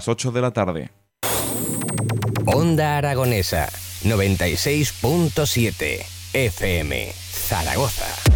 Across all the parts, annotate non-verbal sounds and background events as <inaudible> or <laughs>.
las 8 de la tarde. Onda Aragonesa 96.7 FM Zaragoza.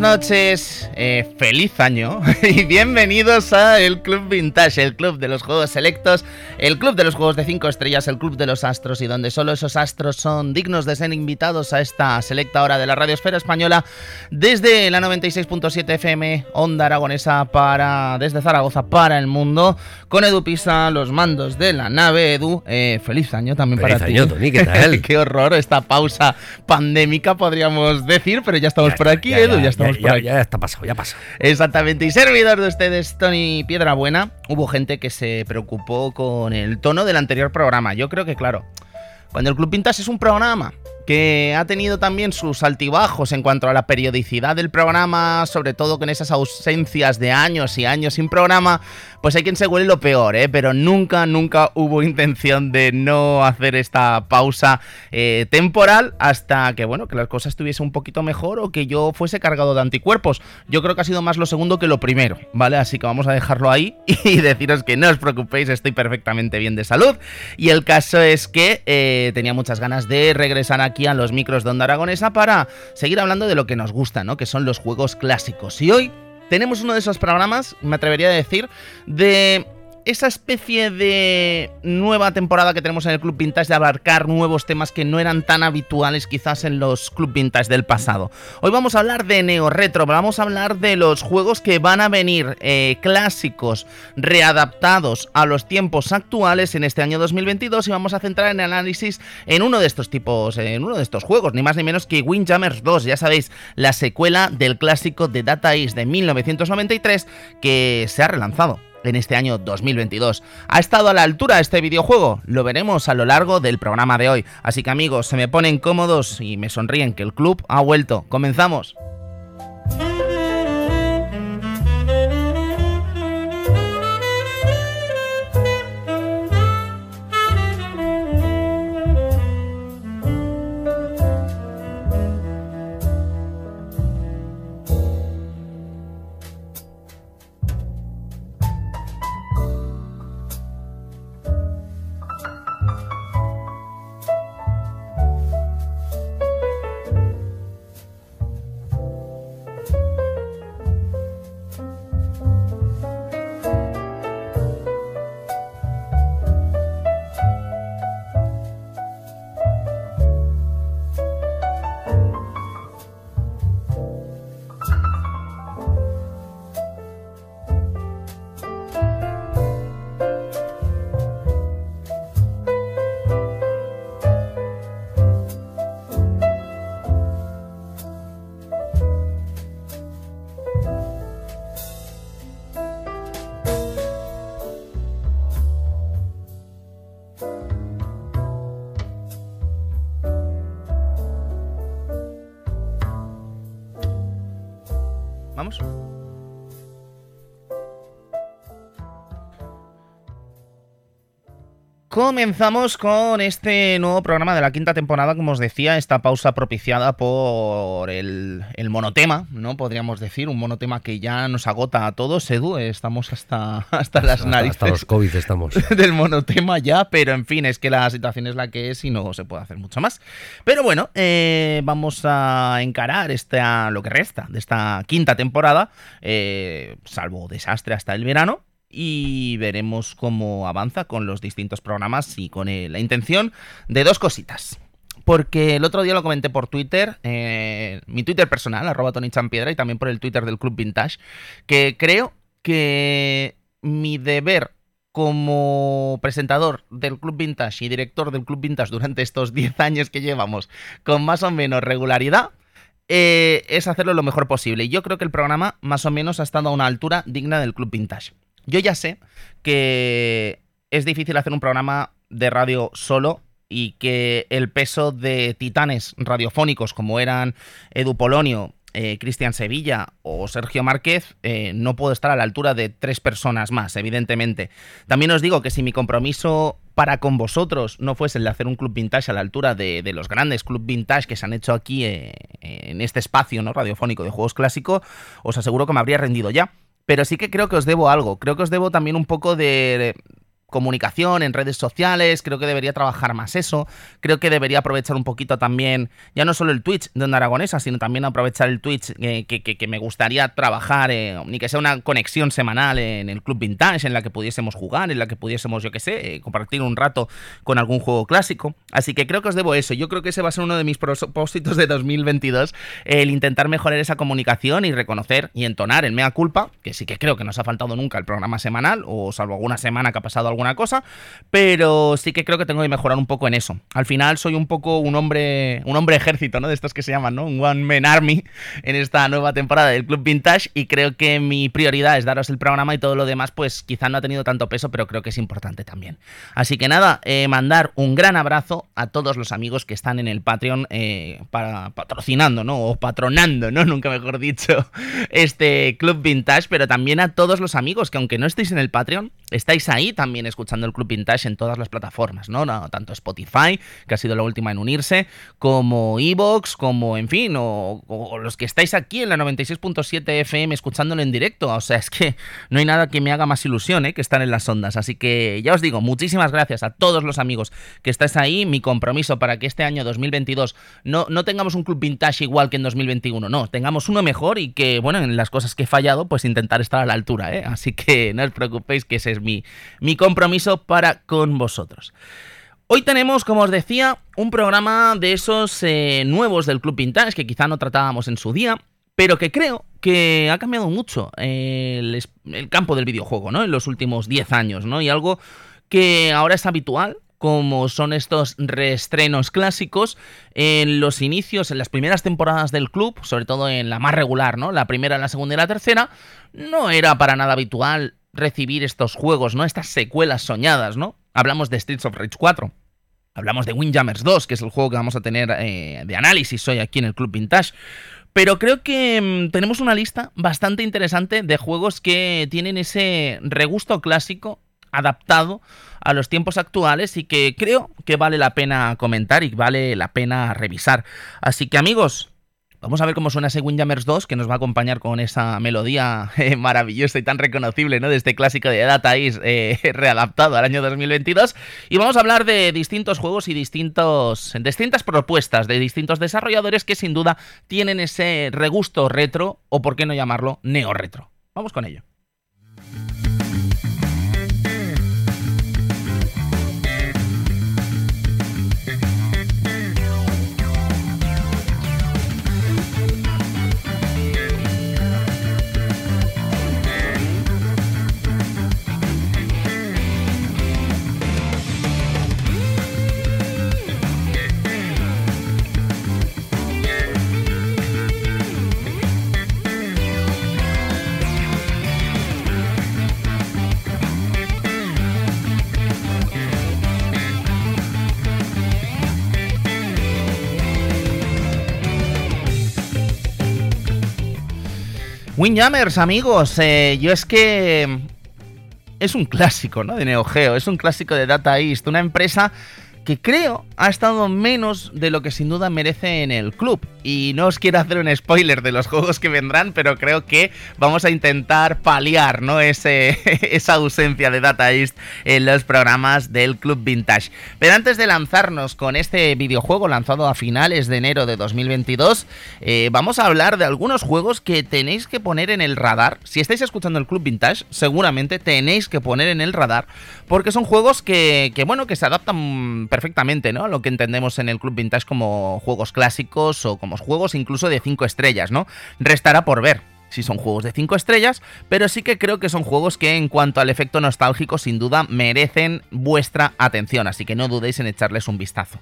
Buenas noches, eh, feliz año <laughs> y bienvenidos a el Club Vintage, el club de los juegos selectos, el club de los juegos de 5 estrellas, el club de los astros y donde solo esos astros son dignos de ser invitados a esta selecta hora de la radiosfera española desde la 96.7 FM Onda Aragonesa para desde Zaragoza para el mundo con Edu Pisa, los mandos de la nave Edu, eh, feliz año también para ti. Tony, ¿qué tal? <laughs> Qué horror esta pausa pandémica podríamos decir, pero ya estamos por aquí, Edu ya estamos por aquí. Ya, está pasado, ya pasó. Exactamente. Y servidor de ustedes, Tony Piedrabuena, hubo gente que se preocupó con el tono del anterior programa. Yo creo que, claro, cuando el Club Pintas es un programa que ha tenido también sus altibajos en cuanto a la periodicidad del programa, sobre todo con esas ausencias de años y años sin programa, pues hay quien se huele lo peor, ¿eh? pero nunca, nunca hubo intención de no hacer esta pausa eh, temporal hasta que, bueno, que las cosas estuviese un poquito mejor o que yo fuese cargado de anticuerpos. Yo creo que ha sido más lo segundo que lo primero, ¿vale? Así que vamos a dejarlo ahí <laughs> y deciros que no os preocupéis, estoy perfectamente bien de salud. Y el caso es que eh, tenía muchas ganas de regresar aquí aquí a los micros de Onda Aragonesa para seguir hablando de lo que nos gusta, ¿no? Que son los juegos clásicos. Y hoy tenemos uno de esos programas, me atrevería a decir, de esa especie de nueva temporada que tenemos en el Club Vintage de abarcar nuevos temas que no eran tan habituales quizás en los Club Vintage del pasado. Hoy vamos a hablar de Neo Retro, vamos a hablar de los juegos que van a venir eh, clásicos, readaptados a los tiempos actuales en este año 2022 y vamos a centrar en el análisis en uno de estos tipos, en uno de estos juegos, ni más ni menos que Windjammers 2, ya sabéis, la secuela del clásico de Data East de 1993 que se ha relanzado en este año 2022. ¿Ha estado a la altura este videojuego? Lo veremos a lo largo del programa de hoy. Así que amigos, se me ponen cómodos y me sonríen que el club ha vuelto. Comenzamos. regresamos. Comenzamos con este nuevo programa de la quinta temporada, como os decía, esta pausa propiciada por el, monotema, ¿no? Podríamos decir, un monotema que ya nos agota a todos, Edu, estamos hasta, <laughs> hasta las narices. Hasta los COVID estamos. <laughs> Del monotema ya, pero en fin, es que la situación es la que es y no se puede hacer mucho más. Pero bueno, eh, vamos a encarar esta, lo que resta de esta quinta temporada, eh, salvo desastre hasta el verano, y veremos cómo avanza con los distintos programas y con eh, la intención de dos cositas. Porque el otro día lo comenté por Twitter, eh, mi Twitter personal, arroba Tony Champiedra, y también por el Twitter del Club Vintage, que creo que mi deber como presentador del Club Vintage y director del Club Vintage durante estos 10 años que llevamos con más o menos regularidad, eh, es hacerlo lo mejor posible. Y yo creo que el programa más o menos ha estado a una altura digna del Club Vintage. Yo ya sé que es difícil hacer un programa de radio solo y que el peso de titanes radiofónicos como eran Edu Polonio, eh, Cristian Sevilla o Sergio Márquez, eh, no puedo estar a la altura de tres personas más, evidentemente. También os digo que si mi compromiso para con vosotros no fuese el de hacer un club vintage a la altura de, los grandes club vintage que se han hecho aquí eh, en este espacio ¿no? radiofónico de juegos clásicos, os aseguro que me habría rendido ya. Pero sí que creo que os debo algo. Creo que os debo también un poco de, comunicación en redes sociales, creo que debería trabajar más eso, creo que debería aprovechar un poquito también, ya no solo el Twitch de Onda Aragonesa, sino también aprovechar el Twitch eh, que, me gustaría trabajar, eh, ni que sea una conexión semanal en el Club Vintage, en la que pudiésemos jugar, en la que pudiésemos, yo qué sé, eh, compartir un rato con algún juego clásico. Así que creo que os debo eso, yo creo que ese va a ser uno de mis propósitos de 2022, el intentar mejorar esa comunicación y reconocer y entonar el mea culpa, que sí que creo que nos ha faltado nunca el programa semanal, o salvo alguna semana que ha pasado alguna cosa, pero sí que creo que tengo que mejorar un poco en eso. Al final soy un poco un hombre, un hombre ejército, ¿no? De estos que se llaman, ¿no? Un One Man Army en esta nueva temporada del Club Vintage y creo que mi prioridad es daros el programa y todo lo demás, pues quizá no ha tenido tanto peso, pero creo que es importante también. Así que nada, eh, mandar un gran abrazo a todos los amigos que están en el Patreon eh, para, patrocinando, ¿no? O patronando, ¿no? <laughs> Nunca mejor dicho, este Club Vintage, pero también a todos los amigos que aunque no estéis en el Patreon, estáis ahí también escuchando el Club Vintage en todas las plataformas, ¿no? tanto Spotify, que ha sido la última en unirse, como Evox, como, en fin, o, los que estáis aquí en la 96.7 FM escuchándolo en directo. O sea, es que no hay nada que me haga más ilusión, ¿eh? Que estar en las ondas. Así que ya os digo, muchísimas gracias a todos los amigos que estáis ahí. Mi compromiso para que este año 2022 no, no tengamos un Club Vintage igual que en 2021, no, tengamos uno mejor y que, bueno, en las cosas que he fallado, pues intentar estar a la altura, ¿eh? Así que no os preocupéis que ese es mi, mi compromiso para con vosotros. Hoy tenemos, como os decía, un programa de esos eh, nuevos del Club Vintage que quizá no tratábamos en su día, pero que creo que ha cambiado mucho el, el, campo del videojuego, ¿no? En los últimos 10 años, ¿no? Y algo que ahora es habitual, como son estos reestrenos clásicos en los inicios, en las primeras temporadas del club, sobre todo en la más regular, ¿no? La primera, la segunda y la tercera, no era para nada habitual recibir estos juegos, ¿no? Estas secuelas soñadas, ¿no? Hablamos de Streets of Rage 4. Hablamos de Windjammers 2, que es el juego que vamos a tener eh, de análisis hoy aquí en el Club Vintage. Pero creo que mm, tenemos una lista bastante interesante de juegos que tienen ese regusto clásico adaptado a los tiempos actuales y que creo que vale la pena comentar y vale la pena revisar. Así que amigos, Vamos a ver cómo suena ese Windjammers 2 que nos va a acompañar con esa melodía <laughs> eh, maravillosa y tan reconocible, ¿no? De este clásico de Data East eh, <laughs> readaptado al año 2022. Y vamos a hablar de distintos juegos y distintos, distintas propuestas de distintos desarrolladores que sin duda tienen ese regusto retro, o por qué no llamarlo neo-retro. Vamos con ello. Windjammers, amigos, eh, yo es que es un clásico, ¿no? De Neo Geo, es un clásico de Data East, una empresa que creo ha estado menos de lo que sin duda merece en el club. Y no os quiero hacer un spoiler de los juegos que vendrán, pero creo que vamos a intentar paliar ¿no? Ese, <laughs> esa ausencia de Data East en los programas del Club Vintage. Pero antes de lanzarnos con este videojuego lanzado a finales de enero de 2022, eh, vamos a hablar de algunos juegos que tenéis que poner en el radar. Si estáis escuchando el Club Vintage, seguramente tenéis que poner en el radar, porque son juegos que, que bueno, que se adaptan perfectamente, ¿no? Lo que entendemos en el Club Vintage como juegos clásicos o como juegos incluso de 5 estrellas, ¿no? Restará por ver si son juegos de 5 estrellas, pero sí que creo que son juegos que en cuanto al efecto nostálgico sin duda merecen vuestra atención, así que no dudéis en echarles un vistazo.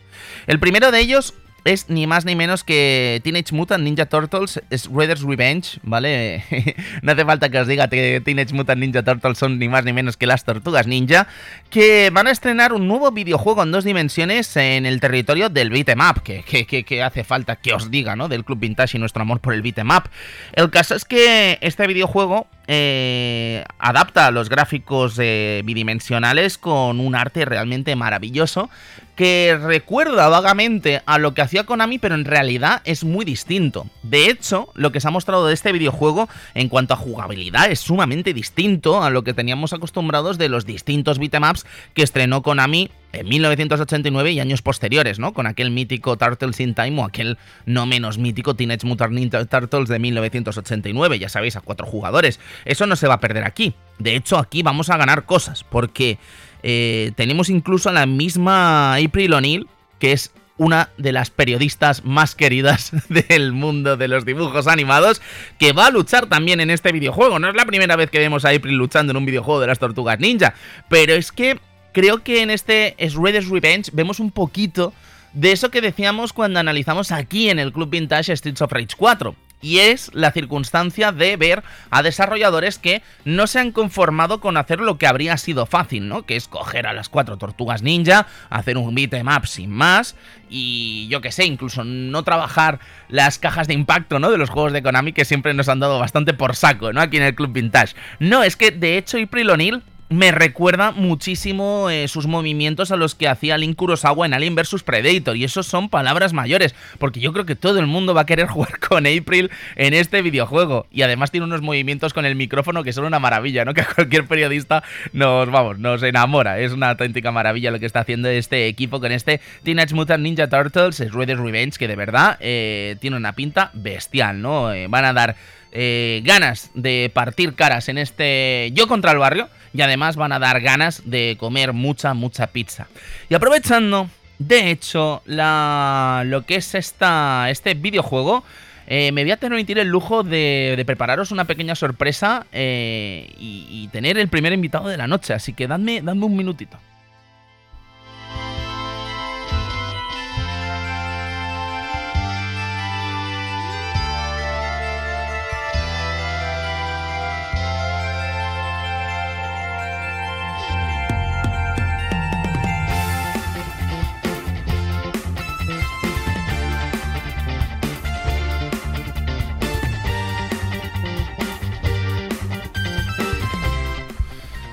El primero de ellos es ni más ni menos que Teenage Mutant Ninja Turtles Shredder's Revenge, ¿vale? <laughs> no hace falta que os diga que Teenage Mutant Ninja Turtles son ni más ni menos que las tortugas ninja, que van a estrenar un nuevo videojuego en dos dimensiones en el territorio del beat'em up, que, hace falta que os diga, ¿no? Del Club Vintage y nuestro amor por el beat'em up. El caso es que este videojuego eh, adapta los gráficos eh, bidimensionales con un arte realmente maravilloso que recuerda vagamente a lo que hacía Konami, pero en realidad es muy distinto. De hecho, lo que se ha mostrado de este videojuego en cuanto a jugabilidad es sumamente distinto a lo que teníamos acostumbrados de los distintos beatemaps que estrenó Konami en 1989 y años posteriores, ¿no? Con aquel mítico Turtles in Time o aquel no menos mítico Teenage Mutant Ninja Turtles de 1989, ya sabéis, a cuatro jugadores. Eso no se va a perder aquí. De hecho, aquí vamos a ganar cosas, porque eh, tenemos incluso a la misma April O'Neil, que es una de las periodistas más queridas <laughs> del mundo de los dibujos animados, que va a luchar también en este videojuego. No es la primera vez que vemos a April luchando en un videojuego de las tortugas ninja, pero es que creo que en este Shredder's Revenge vemos un poquito de eso que decíamos cuando analizamos aquí en el Club Vintage Streets of Rage 4 y es la circunstancia de ver a desarrolladores que no se han conformado con hacer lo que habría sido fácil, ¿no? Que es coger a las cuatro tortugas ninja, hacer un beat'em up sin más y yo que sé, incluso no trabajar las cajas de impacto, ¿no? De los juegos de Konami que siempre nos han dado bastante por saco, ¿no? Aquí en el Club Vintage. No, es que de hecho April O'Neil me recuerda muchísimo eh, sus movimientos a los que hacía Link Kurosawa en Alien vs Predator. Y eso son palabras mayores, porque yo creo que todo el mundo va a querer <laughs> jugar con April en este videojuego. Y además tiene unos movimientos con el micrófono que son una maravilla, ¿no? <laughs> Que a cualquier periodista nos, vamos, nos enamora. Es una auténtica maravilla lo que está haciendo este equipo con este Teenage Mutant Ninja Turtles, Shredder's Revenge, que de verdad eh, tiene una pinta bestial, ¿no? Eh, van a dar ganas de partir caras en este Yo contra el barrio y además van a dar ganas de comer mucha, mucha pizza. Y aprovechando, de hecho, la, lo que es esta, este videojuego, eh, me voy a permitir el lujo de, prepararos una pequeña sorpresa eh, y, tener el primer invitado de la noche, así que dadme, dadme un minutito.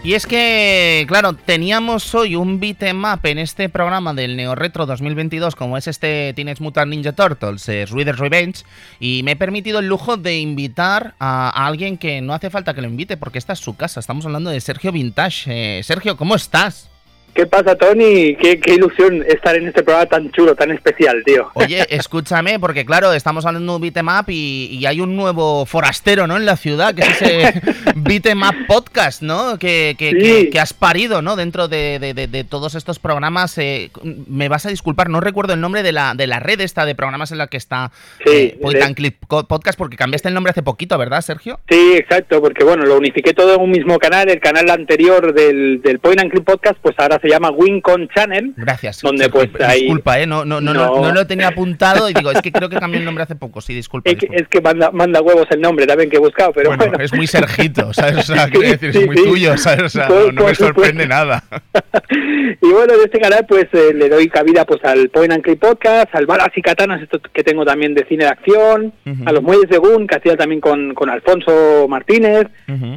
Y es que, claro, teníamos hoy un beatmap en este programa del Neo Retro 2022, como es este Teenage Mutant Ninja Turtles, eh, Revenge, y me he permitido el lujo de invitar a, alguien que no hace falta que lo invite, porque esta es su casa. Estamos hablando de Sergio Vintage. Eh, Sergio, ¿cómo estás? ¿Qué pasa, Tony? Qué, ilusión estar en este programa tan chulo, tan especial, tío. Oye, <laughs> escúchame, porque claro, estamos hablando de un beatmap y, y hay un nuevo forastero, ¿no? En la ciudad, que es ese <laughs> beatmap podcast, ¿no? Que, que, has parido, ¿no? Dentro de, todos estos programas. Eh, me vas a disculpar, no recuerdo el nombre de la, de la red esta de programas en la que está sí, eh, Clip Podcast, porque cambiaste el nombre hace poquito, ¿verdad, Sergio? Sí, exacto, porque bueno, lo unifiqué todo en un mismo canal, el canal anterior del, del Point and Clip Podcast, pues ahora se llama Wincon Channel. Gracias. Donde pues Disculpa, ¿eh? No, no, no, no, lo tenía apuntado y digo, es que creo que cambió el nombre hace poco, sí, disculpa. Es, Que, manda, manda, huevos el nombre también que he buscado, pero bueno. Es muy Sergito, ¿sabes? O sea, <laughs> quiero decir, es muy tuyo, ¿sabes? O sea, no, me sorprende nada. <laughs> y bueno, de este canal pues eh, le doy cabida pues al Point and Click Podcast, al Balas y Katanas, esto que tengo también de cine de acción, a los Muelles de Gun, que hacía también con, con Alfonso Martínez,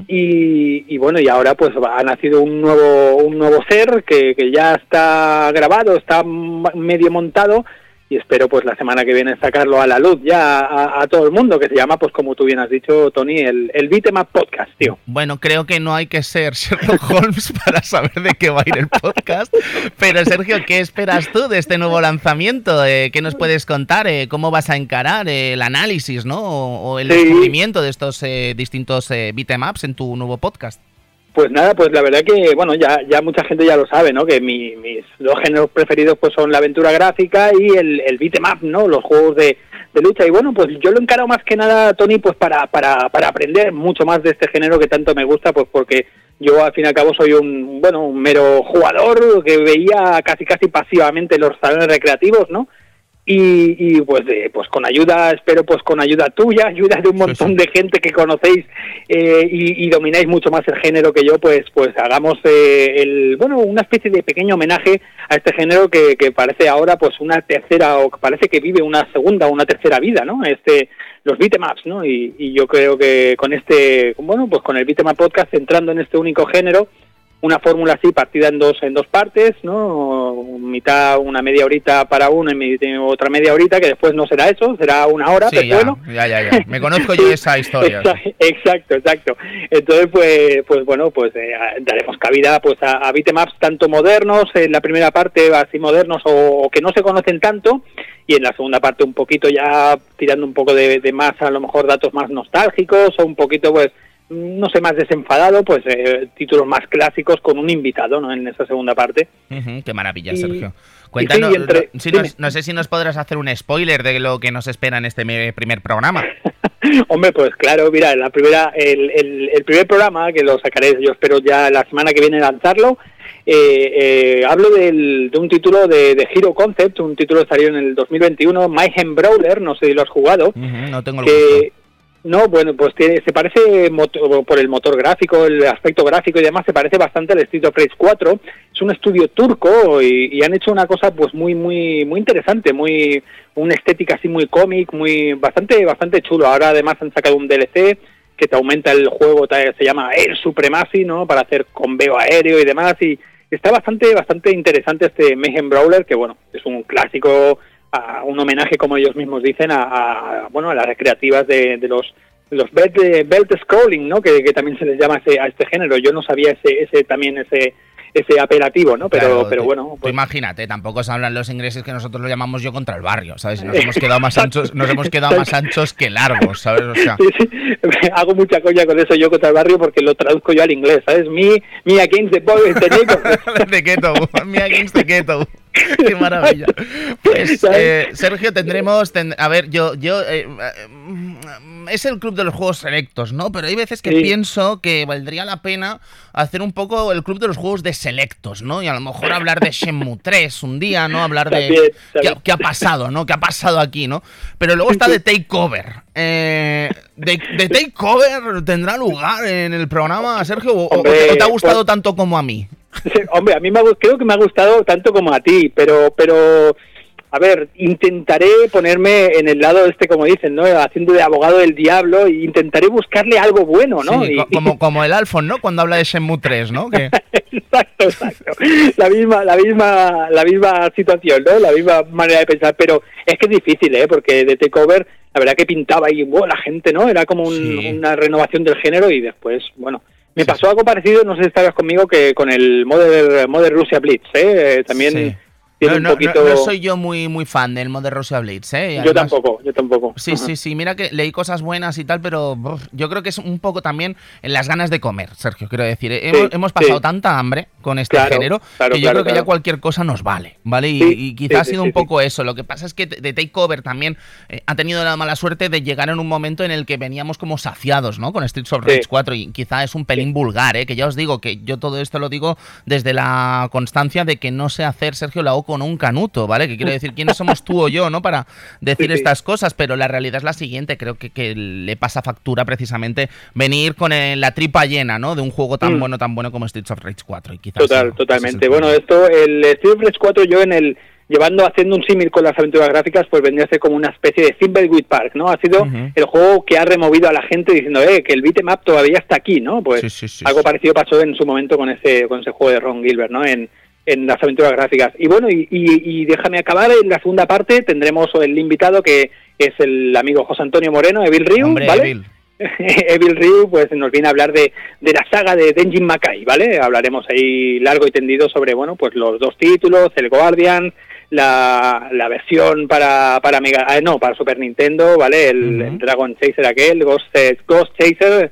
y, y, bueno, y ahora pues ha nacido un nuevo, un nuevo ser que, que ya está grabado, está medio montado y espero pues la semana que viene sacarlo a la luz ya a, todo el mundo, que se llama pues como tú bien has dicho Tony, el, el Podcast, tío. Bueno, creo que no hay que ser <laughs> Sherlock Holmes para saber de qué va a ir el podcast, pero Sergio, ¿qué esperas tú de este nuevo lanzamiento? Eh, ¿Qué nos puedes contar? Eh, ¿Cómo vas a encarar el análisis ¿no? o, el descubrimiento de estos eh, distintos bitmaps en tu nuevo podcast? Pues nada, pues la verdad que, bueno, ya, ya mucha gente ya lo sabe, ¿no? Que mis dos géneros preferidos pues son la aventura gráfica y el, el beat'em up, ¿no? Los juegos de, de lucha. Y bueno, pues yo lo encaro más que nada, Tony, pues para, para, para aprender mucho más de este género que tanto me gusta, pues porque yo al fin y al cabo soy un, bueno, un mero jugador que veía casi casi pasivamente los salones recreativos, ¿no? Y, y pues eh, pues con ayuda espero pues con ayuda tuya ayuda de un montón de gente que conocéis eh, y, y, domináis mucho más el género que yo pues pues hagamos eh, el bueno una especie de pequeño homenaje a este género que, que parece ahora pues una tercera o parece que vive una segunda o una tercera vida no este los beatemaps no y, y yo creo que con este bueno pues con el beatmap podcast entrando en este único género una fórmula así partida en dos en dos partes, ¿no? Mitad, una media horita para uno y otra media horita, que después no será eso, será una hora, sí, ya, bueno. Ya, ya, ya. Me conozco yo esa <laughs> historia. exacto, exacto. Entonces, pues, pues bueno, pues eh, daremos cabida pues a, a beatemaps tanto modernos, en la primera parte así modernos o, o, que no se conocen tanto, y en la segunda parte un poquito ya tirando un poco de, de más, a lo mejor datos más nostálgicos o un poquito pues no sé, más desenfadado, pues eh, títulos más clásicos con un invitado, ¿no? En esa segunda parte. Uh -huh, qué maravilla, y, Sergio. Cuéntanos, sí, entre, no, si nos, no, sé si nos podrás hacer un spoiler de lo que nos espera en este primer programa. <laughs> Hombre, pues claro, mira, la primera, el, el, el, primer programa, que lo sacaré, yo espero ya la semana que viene lanzarlo, eh, eh, hablo del, de un título de, de, Hero Concept, un título que salió en el 2021, Mayhem Brawler, no sé si lo has jugado. Uh -huh, no tengo el que, gusto. No, bueno, pues tiene, se parece motor, por el motor gráfico, el aspecto gráfico y demás, se parece bastante al Street of Rage 4. Es un estudio turco y, y, han hecho una cosa pues muy muy muy interesante, muy una estética así muy cómic, muy bastante bastante chulo. Ahora además han sacado un DLC que te aumenta el juego, se llama Air Supremacy, ¿no? Para hacer conveo aéreo y demás y está bastante bastante interesante este Mayhem Brawler que bueno, es un clásico a un homenaje, como ellos mismos dicen, a, a bueno a las recreativas de, de los los belt, belt scrolling, ¿no? Que, que, también se les llama ese, a este género. Yo no sabía ese, ese también ese ese apelativo, ¿no? Pero, claro, pero tú, bueno. Pues... imagínate, tampoco se hablan los ingleses que nosotros lo llamamos yo contra el barrio, ¿sabes? Nos <laughs> hemos quedado más anchos, nos hemos quedado más anchos que largos, ¿sabes? O sea... <laughs> sí, sí. <laughs> Hago mucha coña con eso yo contra el barrio porque lo traduzco yo al inglés, ¿sabes? Me, me against the boys, the ghetto. the ghetto, me against the ghetto. <laughs> Qué maravilla. Pues, <laughs> eh, Sergio, tendremos. Ten, a ver, yo. yo eh, es el club de los juegos selectos, ¿no? Pero hay veces que sí. pienso que valdría la pena hacer un poco el club de los juegos de selectos, ¿no? Y a lo mejor hablar de Shenmue <laughs> 3 un día, ¿no? Hablar de. También, también. ¿qué, ¿qué, ha pasado, ¿no? ¿Qué ha pasado aquí, ¿no? Pero luego está de Takeover. Eh, de, de Takeover tendrá lugar en el programa, Sergio? ¿O, Hombre, o te ha gustado pues... tanto como a mí? Hombre, a mí me ha, creo que me ha gustado tanto como a ti, pero, pero, a ver, intentaré ponerme en el lado este, como dicen, ¿no? Haciendo de abogado del diablo e intentaré buscarle algo bueno, ¿no? Sí, y, como, como el Alfon, ¿no? Cuando habla de Shenmue 3, ¿no? Que... <laughs> exacto, exacto. La misma, la misma, la misma situación, ¿no? La misma manera de pensar, pero es que es difícil, ¿eh? Porque de Takeover, la verdad que pintaba ahí, wow, la gente, ¿no? Era como un, sí. una renovación del género y después, bueno, me pasó algo parecido, no sé si estabas conmigo, que con el Modern, Modern Russia Blitz, ¿eh? También... Sí. No, no, poquito... no, no, soy yo muy muy fan del Modern Russia Blitz, ¿eh? Además, yo tampoco, yo tampoco. Sí, sí, sí, mira que leí cosas buenas y tal, pero uf, yo creo que es un poco también en las ganas de comer, Sergio, quiero decir. Sí, hemos, pasado sí. tanta hambre con este claro, género claro, que yo claro, creo que ya cualquier cosa nos vale, ¿vale? Y, y quizás ha sido un poco eso. Lo que pasa es que de Takeover también eh, ha tenido la mala suerte de llegar en un momento en el que veníamos como saciados, ¿no? Con Streets of Rage 4 y quizá es un pelín vulgar, ¿eh? Que ya os digo que yo todo esto lo digo desde la constancia de que no sé hacer, Sergio, la O con un canuto, ¿vale? Que quiero decir, ¿quiénes somos tú o yo, ¿no? Para decir sí, estas cosas, pero la realidad es la siguiente, creo que, que le pasa factura precisamente venir con el, la tripa llena, ¿no? De un juego tan mm. bueno, tan bueno como Streets of Rage 4. Y quizás Total, totalmente. Bueno, esto, el Streets of Rage 4 yo en el llevando haciendo un símil con las aventuras gráficas, pues vendría a ser como una especie de Thimbleweed Park, ¿no? Ha sido uh -huh. el juego que ha removido a la gente diciendo, eh, que el beatmap todavía está aquí, ¿no? Pues sí, sí, sí, algo parecido pasó en su momento con ese con ese juego de Ron Gilbert, ¿no? En, en las aventuras gráficas. Y bueno, y, y, y, déjame acabar, en la segunda parte tendremos el invitado que es el amigo José Antonio Moreno, Evil Ryu, Hombre, ¿vale? Evil. <laughs> Evil Ryu pues nos viene a hablar de, de la saga de Denjin Makai, ¿vale? Hablaremos ahí largo y tendido sobre, bueno, pues los dos títulos, el Guardian, la, la versión para, para Mega, ah, no, para Super Nintendo, ¿vale? El, el Dragon Chaser aquel, Ghost, Ghost Chaser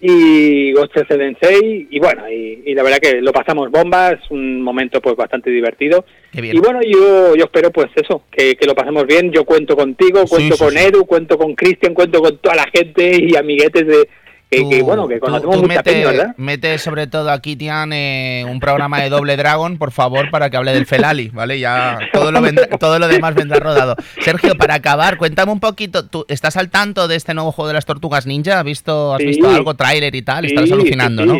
y Ghost Chaser Sensei, y bueno, y, y la verdad que lo pasamos bomba, es un momento pues bastante divertido. Y bueno, yo, yo espero pues eso, que, que lo pasemos bien, yo cuento contigo, cuento sí, con sí. Edu, cuento con Cristian, cuento con toda la gente y amiguetes de... Que, que, Tú- bueno, que tú- conocemos tú mucha mete, peña, ¿verdad? mete sobre todo aquí, Tian, eh, un programa de Doble Dragon, por favor, para que hable del Felali, ¿vale? Ya todo lo, vendrá- todo lo demás vendrá rodado. Sergio, para acabar, cuéntame un poquito, ¿tú estás al tanto de este nuevo juego de las Tortugas Ninja? ¿Has visto, has Sí. visto algo, tráiler y tal? Estarás Sí, alucinando, sí, ¿no?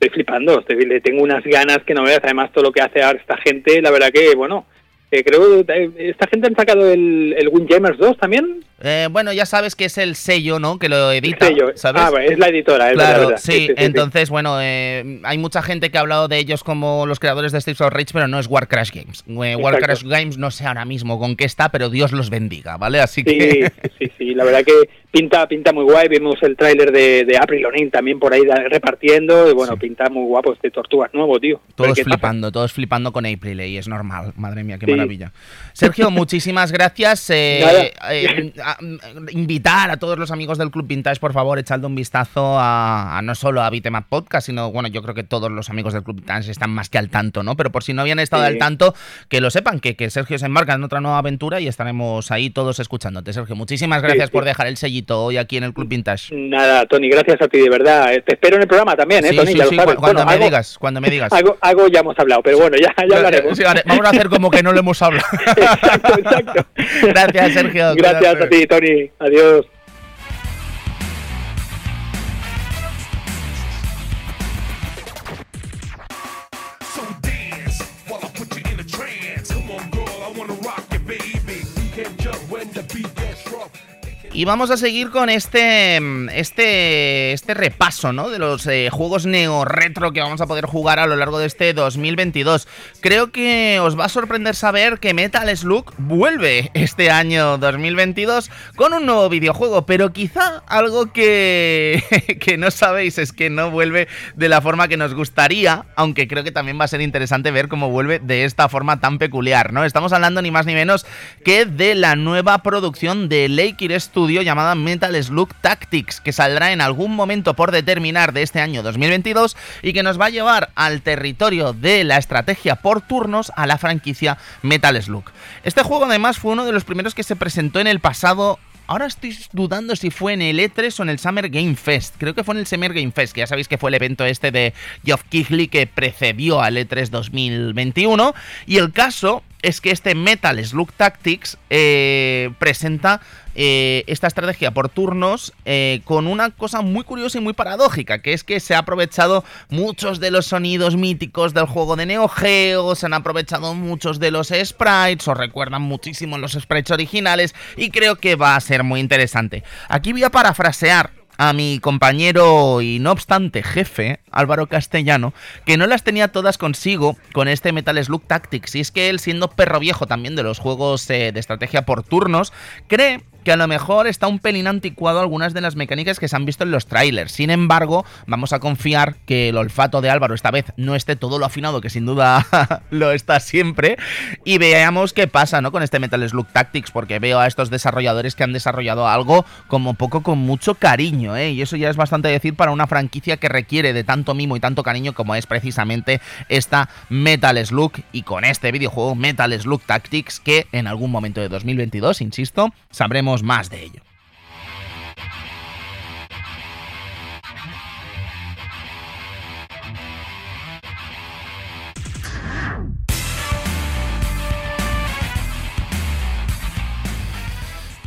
Estoy flipando, estoy- le tengo unas ganas que no veas. Además, todo lo que hace ahora esta gente, la verdad que, bueno, eh, creo que eh, esta gente han sacado el, el Windjammers 2 también. Eh, bueno, ya sabes que es el sello, ¿no? Que lo edita, Sello. ¿sabes? Ah, bueno, es la editora, es Claro, verdad. sí, entonces, bueno, eh, hay mucha gente que ha hablado de ellos como los creadores de Streets of Rage, pero no es War Crash Games. Eh, War Exacto. Crash Games no sé ahora mismo con qué está, pero Dios los bendiga, ¿vale? Así Sí, que... sí, sí, la verdad que pinta pinta muy guay. Vimos el tráiler de, de April O'Neil también por ahí repartiendo. Y bueno, pinta muy guapo este Tortugas nuevo, tío. Todos pasa. flipando, todos flipando con April y es normal. Madre mía, qué maravilla. Sergio, <laughs> muchísimas gracias. A- invitar a todos los amigos del Club Vintage, por favor, echadle un vistazo a, a no solo a Bitmap Podcast, sino, bueno, yo creo que todos los amigos del Club Vintage están más que al tanto, ¿no? Pero por si no habían estado Sí. al tanto, que lo sepan, que, que Sergio se embarca en otra nueva aventura y estaremos ahí todos escuchándote. Sergio, muchísimas gracias sí. por dejar el sellito hoy aquí en el Club Vintage. Nada, Tony, gracias a ti, de verdad. Eh, Te espero en el programa también, ¿eh, Sí, Tony? sí, ya lo sí, sabes. cu- cuando Bueno, me algo- digas, cuando me digas. <laughs> Algo, algo ya hemos hablado, pero bueno, ya, ya hablaremos. Vamos a hacer como que no lo hemos hablado. <laughs> exacto, exacto. <laughs> Gracias, Sergio. Gracias a ti, Tony. Adiós. Y vamos a seguir con este, este, este repaso ¿no? de los eh, juegos neo-retro que vamos a poder jugar a lo largo de este 2022. Creo que os va a sorprender saber que Metal Slug vuelve este año 2022 con un nuevo videojuego, pero quizá algo que, <laughs> que no sabéis es que no vuelve de la forma que nos gustaría, aunque creo que también va a ser interesante ver cómo vuelve de esta forma tan peculiar. ¿no? Estamos hablando ni más ni menos que de la nueva producción de Lakir Llamada Metal Slug Tactics, que saldrá en algún momento por determinar de este año 2022 y que nos va a llevar al territorio de la estrategia por turnos a la franquicia Metal Slug. Este juego además fue uno de los primeros que se presentó en el pasado Ahora estoy dudando si fue en el E3 o en el Summer Game Fest. Creo que fue en el Summer Game Fest, que ya sabéis que fue el evento este de Geoff Keighley que precedió al E E3 2021. Y el caso es que este Metal Slug Tactics eh, presenta eh, esta estrategia por turnos eh, con una cosa muy curiosa y muy paradójica, que es que se ha aprovechado muchos de los sonidos míticos del juego de Neo Geo, se han aprovechado muchos de los sprites, os recuerdan muchísimo los sprites originales, y creo que va a ser muy interesante. Aquí voy a parafrasear a mi compañero y no obstante jefe, Álvaro Castellano, que no las tenía todas consigo con este Metal Slug Tactics. Y es que él, siendo perro viejo también de los juegos eh, de estrategia por turnos, cree que a lo mejor está un pelín anticuado algunas de las mecánicas que se han visto en los trailers. Sin embargo, vamos a confiar que el olfato de Álvaro esta vez no esté todo lo afinado, que sin duda <laughs> lo está siempre, y veamos qué pasa ¿no? con este Metal Slug Tactics, porque veo a estos desarrolladores que han desarrollado algo como poco con mucho cariño, ¿eh? y eso ya es bastante decir para una franquicia que requiere de tanto mimo y tanto cariño como es precisamente esta Metal Slug, y con este videojuego Metal Slug Tactics, que en algún momento de 2022, insisto, sabremos más de ello.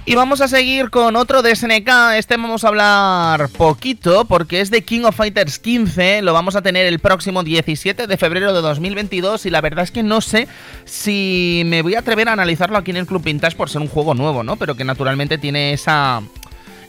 Y vamos a seguir con otro de SNK. Este vamos a hablar poquito porque es de King of Fighters 15. Lo vamos a tener el próximo 17 de febrero de 2022. Y la verdad es que no sé si me voy a atrever a analizarlo aquí en el Club Vintage por ser un juego nuevo, ¿no? Pero que naturalmente tiene esa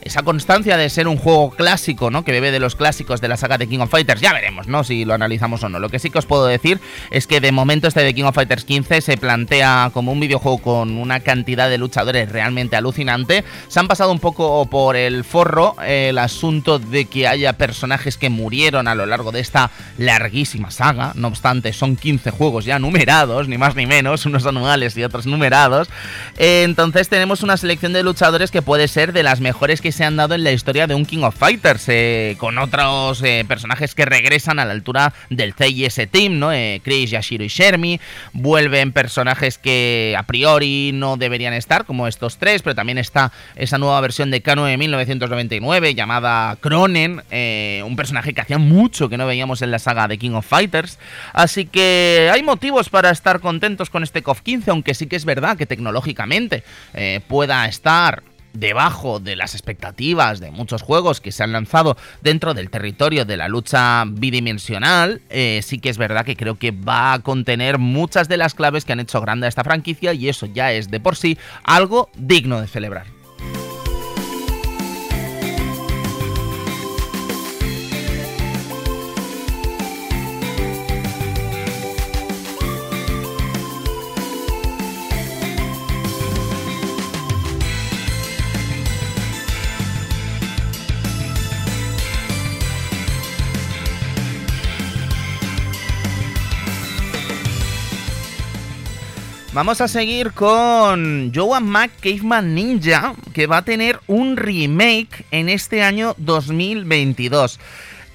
esa constancia de ser un juego clásico, ¿no? Que bebe de los clásicos de la saga de King of Fighters. Ya veremos, ¿no? Si lo analizamos o no. Lo que sí que os puedo decir es que de momento este de King of Fighters 15 se plantea como un videojuego con una cantidad de luchadores realmente alucinante. Se han pasado un poco por el forro eh, el asunto de que haya personajes que murieron a lo largo de esta larguísima saga. No obstante, son 15 juegos ya numerados, ni más ni menos, unos anuales y otros numerados. Eh, entonces tenemos una selección de luchadores que puede ser de las mejores que se han dado en la historia de un King of Fighters, eh, con otros eh, personajes que regresan a la altura del CIS Team, ¿no? Eh, Chris, Yashiro y Shermie. Vuelven personajes que a priori no deberían estar, como estos tres, pero también está esa nueva versión de Kano de 1999 llamada Cronen, un personaje que hacía mucho que no veíamos en la saga de King of Fighters. Así que hay motivos para estar contentos con este KOF 15, aunque sí que es verdad que tecnológicamente pueda estar debajo de las expectativas de muchos juegos que se han lanzado dentro del territorio de la lucha bidimensional, eh, sí que es verdad que creo que va a contener muchas de las claves que han hecho grande a esta franquicia y eso ya es de por sí algo digno de celebrar. Vamos a seguir con Joan Mac Caveman Ninja, que va a tener un remake en este año 2022.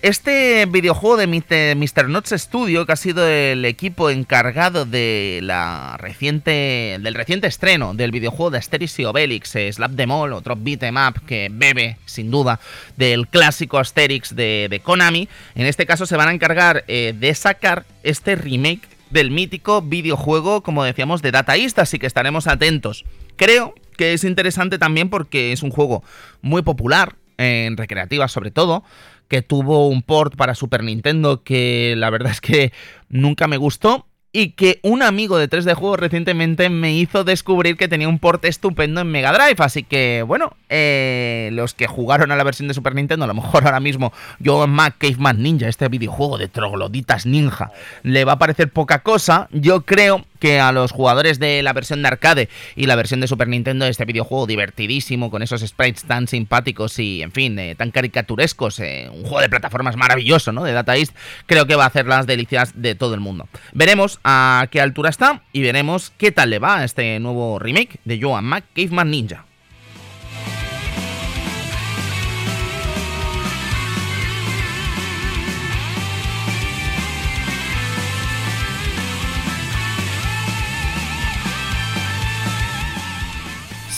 Este videojuego de Mr. Nuts Studio, que ha sido el equipo encargado de la reciente, del reciente estreno del videojuego de Asterix y Obelix, eh, Slap the Mall, otro beat'em up que bebe, sin duda, del clásico Asterix de, de Konami, en este caso se van a encargar eh, de sacar este remake del mítico videojuego, como decíamos, de Data East, así que estaremos atentos. Creo que es interesante también porque es un juego muy popular, en recreativas sobre todo, que tuvo un port para Super Nintendo que la verdad es que nunca me gustó. Y que un amigo de 3D Juegos recientemente me hizo descubrir que tenía un port estupendo en Mega Drive. Así que, bueno, eh, los que jugaron a la versión de Super Nintendo, a lo mejor ahora mismo yo Mac Caveman Ninja, este videojuego de trogloditas ninja, le va a parecer poca cosa. Yo creo que a los jugadores de la versión de arcade y la versión de Super Nintendo, este videojuego divertidísimo, con esos sprites tan simpáticos y, en fin, eh, tan caricaturescos, eh, un juego de plataformas maravilloso, ¿no? De Data East, creo que va a hacer las delicias de todo el mundo. Veremos a qué altura está y veremos qué tal le va a este nuevo remake de Joan Mac Caveman Ninja.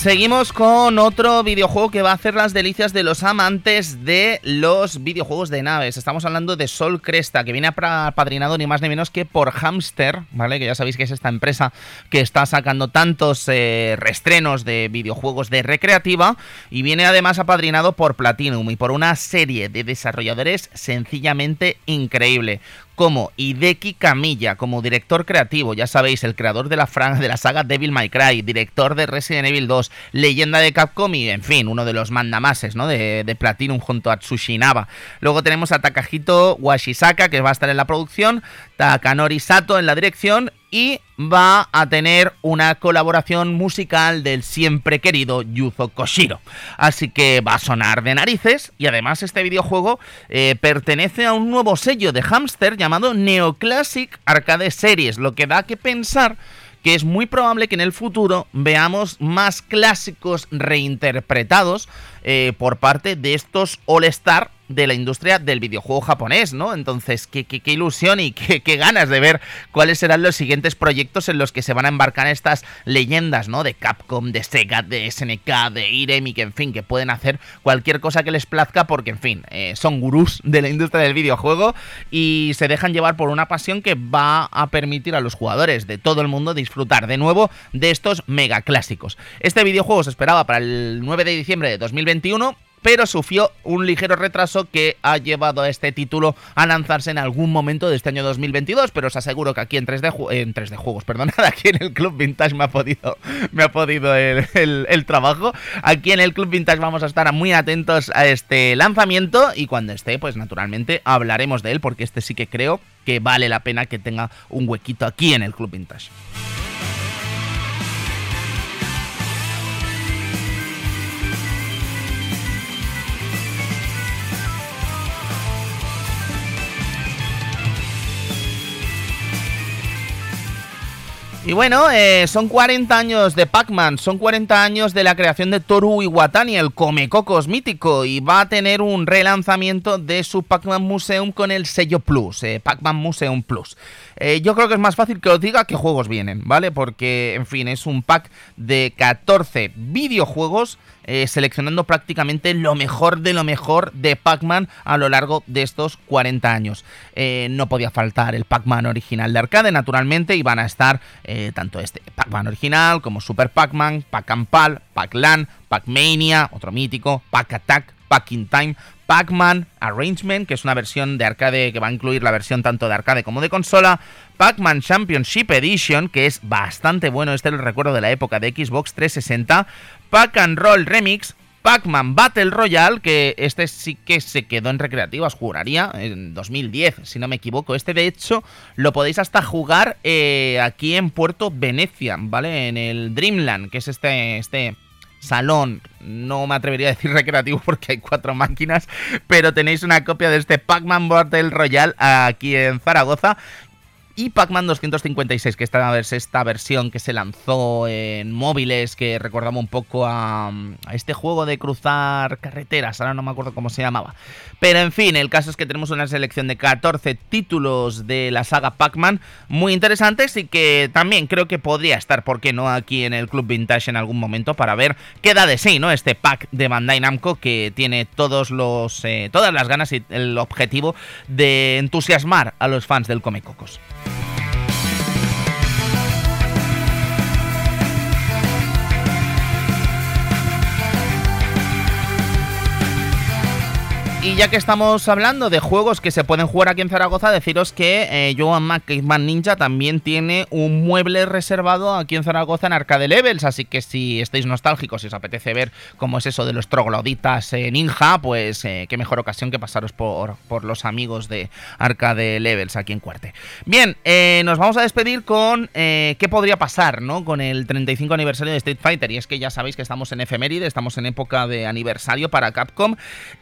Seguimos con otro videojuego que va a hacer las delicias de los amantes de los videojuegos de naves. Estamos hablando de Sol Cresta, que viene apadrinado ni más ni menos que por Hamster, ¿vale? Que ya sabéis que es esta empresa que está sacando tantos eh, restrenos de videojuegos de recreativa y viene además apadrinado por Platinum y por una serie de desarrolladores sencillamente increíble como Hideki Kamiya como director creativo, ya sabéis, el creador de la, fran- de la saga Devil May Cry, director de Resident Evil 2, leyenda de Capcom y, en fin, uno de los mandamases ¿no? de, de Platinum junto a Tsushinaba. Luego tenemos a Takahito Washisaka, que va a estar en la producción, Takanori Sato en la dirección y va a tener una colaboración musical del siempre querido Yuzo Koshiro. Así que va a sonar de narices y además este videojuego eh, pertenece a un nuevo sello de Hamster llamado Neoclassic Arcade Series, lo que da que pensar que es muy probable que en el futuro veamos más clásicos reinterpretados eh, por parte de estos All-Star de la industria del videojuego japonés, ¿no? Entonces, qué, qué- qué ilusión y qué, ganas de ver cuáles serán los siguientes proyectos en los que se van a embarcar estas leyendas, ¿no? De Capcom, de Sega, de SNK, de Irem y que, en fin, que pueden hacer cualquier cosa que les plazca porque, en fin, eh, son gurús de la industria del videojuego y se dejan llevar por una pasión que va a permitir a los jugadores de todo el mundo disfrutar de nuevo de estos mega clásicos. Este videojuego se esperaba para el 9 de diciembre de 2021 pero sufrió un ligero retraso que ha llevado a este título a lanzarse en algún momento de este año 2022, pero os aseguro que aquí en 3D, ju- eh, en 3D Juegos, perdonad, <laughs> aquí en el Club Vintage me ha podido, me ha podido el, el- el trabajo. Aquí en el Club Vintage vamos a estar muy atentos a este lanzamiento y cuando esté, pues naturalmente hablaremos de él, porque este sí que creo que vale la pena que tenga un huequito aquí en el Club Vintage. Y bueno, eh, son 40 años de Pac-Man, son 40 años de la creación de Toru Iwatani, el Comecocos mítico, y va a tener un relanzamiento de su Pac-Man Museum con el sello Plus, eh, Pac-Man Museum Plus. Eh, yo creo que es más fácil que os diga qué juegos vienen, ¿vale? Porque, en fin, es un pack de 14 videojuegos eh, seleccionando prácticamente lo mejor de lo mejor de Pac-Man a lo largo de estos 40 años. Eh, no podía faltar el Pac-Man original de arcade, naturalmente, y van a estar eh, tanto este Pac-Man original como Super Pac-Man, Pac-Ampal, Pac-Lan, Pac-Mania, otro mítico, Pac-Attack, Pack-in Time, Pac-Man Arrangement, que es una versión de arcade que va a incluir la versión tanto de arcade como de consola, Pac-Man Championship Edition, que es bastante bueno, este lo recuerdo de la época de Xbox 360, Pac-and Roll Remix, Pac-Man Battle Royale, que este sí que se quedó en recreativas, juraría, en 2010, si no me equivoco. Este, de hecho, lo podéis hasta jugar eh, aquí en Puerto Venecia, ¿vale? En el Dreamland, que es este, este salón, no me atrevería a decir recreativo <laughs> porque hay cuatro máquinas, pero tenéis una copia de este Pac-Man Battle Royale aquí en Zaragoza. Y Pac-Man 256, que esta es esta versión que se lanzó en móviles, que recordaba un poco a, a este juego de cruzar carreteras, ahora no me acuerdo cómo se llamaba. Pero en fin, el caso es que tenemos una selección de 14 títulos de la saga Pac-Man muy interesantes y que también creo que podría estar, ¿por qué no?, aquí en el Club Vintage en algún momento para ver qué da de sí, ¿no? Este pack de Bandai Namco que tiene todos los, eh, todas las ganas y el objetivo de entusiasmar a los fans del Comecocos. Y ya que estamos hablando de juegos que se pueden jugar aquí en Zaragoza, deciros que eh, Joan Mac Caveman Ninja también tiene un mueble reservado aquí en Zaragoza en Arcade Levels, así que si estáis nostálgicos y os apetece ver cómo es eso de los trogloditas eh, ninja, pues eh, qué mejor ocasión que pasaros por, por los amigos de Arcade Levels aquí en Cuarte. Bien, eh, nos vamos a despedir con qué podría pasar, ¿no? Con el 35 aniversario de Street Fighter, y es que ya sabéis que estamos en efeméride, estamos en época de aniversario para Capcom,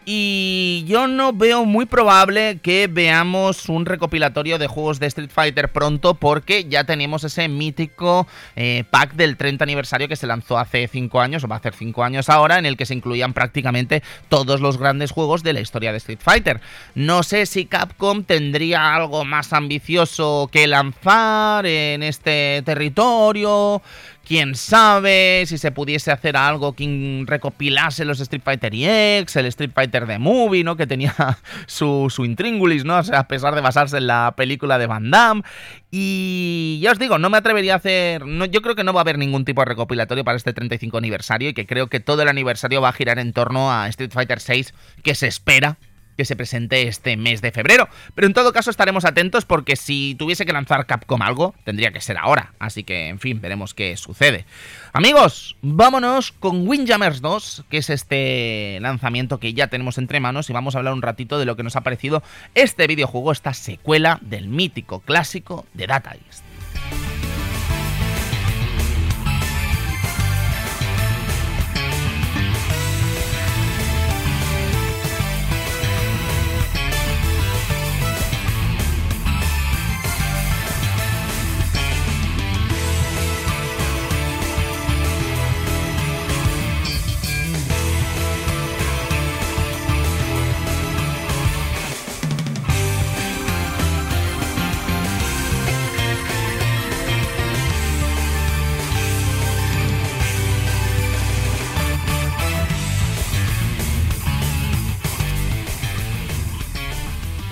y yo no veo muy probable que veamos un recopilatorio de juegos de Street Fighter pronto porque ya tenemos ese mítico eh, pack del 30 aniversario que se lanzó hace 5 años, o va a hacer 5 años ahora, en el que se incluían prácticamente todos los grandes juegos de la historia de Street Fighter. No sé si Capcom tendría algo más ambicioso que lanzar en este territorio, quién sabe si se pudiese hacer algo que recopilase los Street Fighter EX, el Street Fighter The Movie, ¿no? Que tenía <laughs> su, su intríngulis, ¿no? O sea, a pesar de basarse en la película de Van Damme. Y ya os digo, no me atrevería a hacer. No, yo creo que no va a haber ningún tipo de recopilatorio para este 35 aniversario y que creo que todo el aniversario va a girar en torno a Street Fighter 6 que se espera que se presente este mes de febrero. Pero en todo caso estaremos atentos porque si tuviese que lanzar Capcom algo, tendría que ser ahora. Así que, en fin, veremos qué sucede. Amigos, vámonos con Windjammers 2, que es este lanzamiento que ya tenemos entre manos y vamos a hablar un ratito de lo que nos ha parecido este videojuego, esta secuela del mítico clásico de Data East.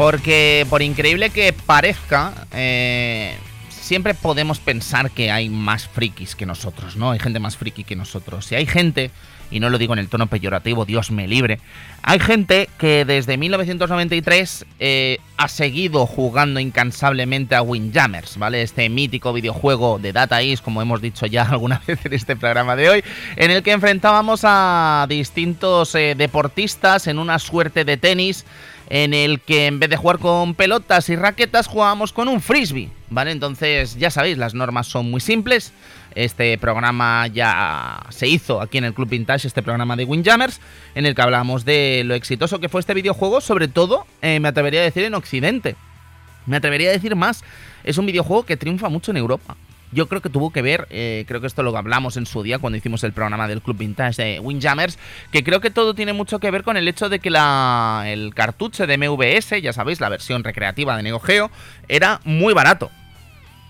Porque por increíble que parezca, eh, siempre podemos pensar que hay más frikis que nosotros, ¿no? Hay gente más friki que nosotros. Y hay gente, y no lo digo en el tono peyorativo, Dios me libre, hay gente que desde 1993 eh, ha seguido jugando incansablemente a Windjammers, ¿vale? Este mítico videojuego de Data East, como hemos dicho ya <laughs> alguna vez en este programa de hoy, en el que enfrentábamos a distintos eh, deportistas en una suerte de tenis en el que en vez de jugar con pelotas y raquetas jugábamos con un frisbee, ¿vale? Entonces ya sabéis, las normas son muy simples. Este programa ya se hizo aquí en el Club Vintage, este programa de Windjammers, en el que hablamos de lo exitoso que fue este videojuego, sobre todo, eh, me atrevería a decir, en Occidente. Me atrevería a decir más, es un videojuego que triunfa mucho en Europa. Yo creo que tuvo que ver, eh, creo que esto lo hablamos en su día cuando hicimos el programa del Club Vintage de Windjammers, que creo que todo tiene mucho que ver con el hecho de que la, el cartucho de MVS, ya sabéis, la versión recreativa de Neo Geo, era muy barato.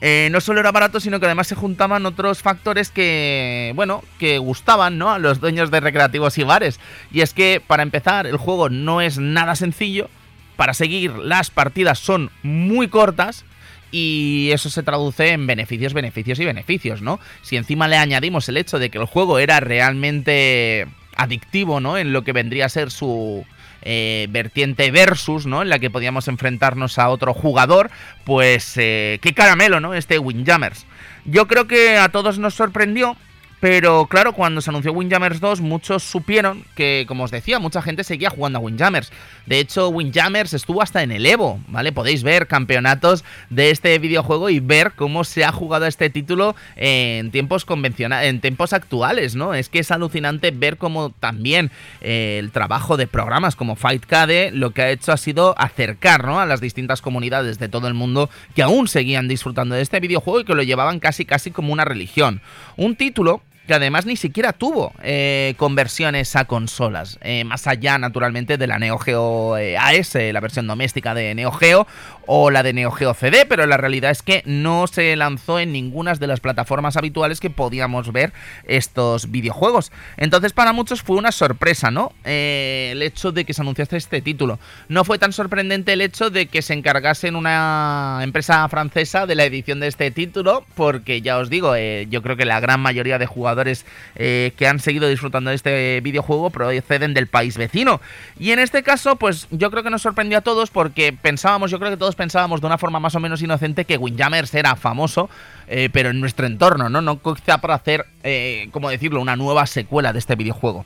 Eh, no solo era barato, sino que además se juntaban otros factores que, bueno, que gustaban, ¿no? A los dueños de recreativos y bares. Y es que, para empezar, el juego no es nada sencillo. Para seguir, las partidas son muy cortas. Y eso se traduce en beneficios, beneficios y beneficios, ¿no? Si encima le añadimos el hecho de que el juego era realmente adictivo, ¿no? En lo que vendría a ser su, eh, vertiente versus, ¿no? En la que podíamos enfrentarnos a otro jugador, pues eh, qué caramelo, ¿no? Este Windjammers. Yo creo que a todos nos sorprendió. Pero claro, cuando se anunció Windjammers 2, muchos supieron que, como os decía, mucha gente seguía jugando a Windjammers. De hecho, Windjammers estuvo hasta en el Evo, ¿vale? Podéis ver campeonatos de este videojuego y ver cómo se ha jugado este título en tiempos convencionales, en tiempos actuales, ¿no? Es que es alucinante ver cómo también eh, el trabajo de programas como Fightcade lo que ha hecho ha sido acercar, ¿no? A las distintas comunidades de todo el mundo que aún seguían disfrutando de este videojuego y que lo llevaban casi casi como una religión. Un título que además ni siquiera tuvo eh, conversiones a consolas, eh, más allá naturalmente de la Neo Geo eh, AS, la versión doméstica de Neo Geo, o la de Neo Geo CD, pero la realidad es que no se lanzó en ninguna de las plataformas habituales que podíamos ver estos videojuegos. Entonces para muchos fue una sorpresa, ¿no? el hecho de que se anunciase este título. No fue tan sorprendente el hecho de que se encargase en una empresa francesa de la edición de este título, porque ya os digo, yo creo que la gran mayoría de jugadores eh, que han seguido disfrutando de este videojuego proceden del país vecino. Y en este caso, pues yo creo que nos sorprendió a todos porque pensábamos, yo creo que todos pensábamos de una forma más o menos inocente que Windjammers era famoso, eh, pero en nuestro entorno, ¿no? No quizá para hacer, eh, como decirlo, una nueva secuela de este videojuego.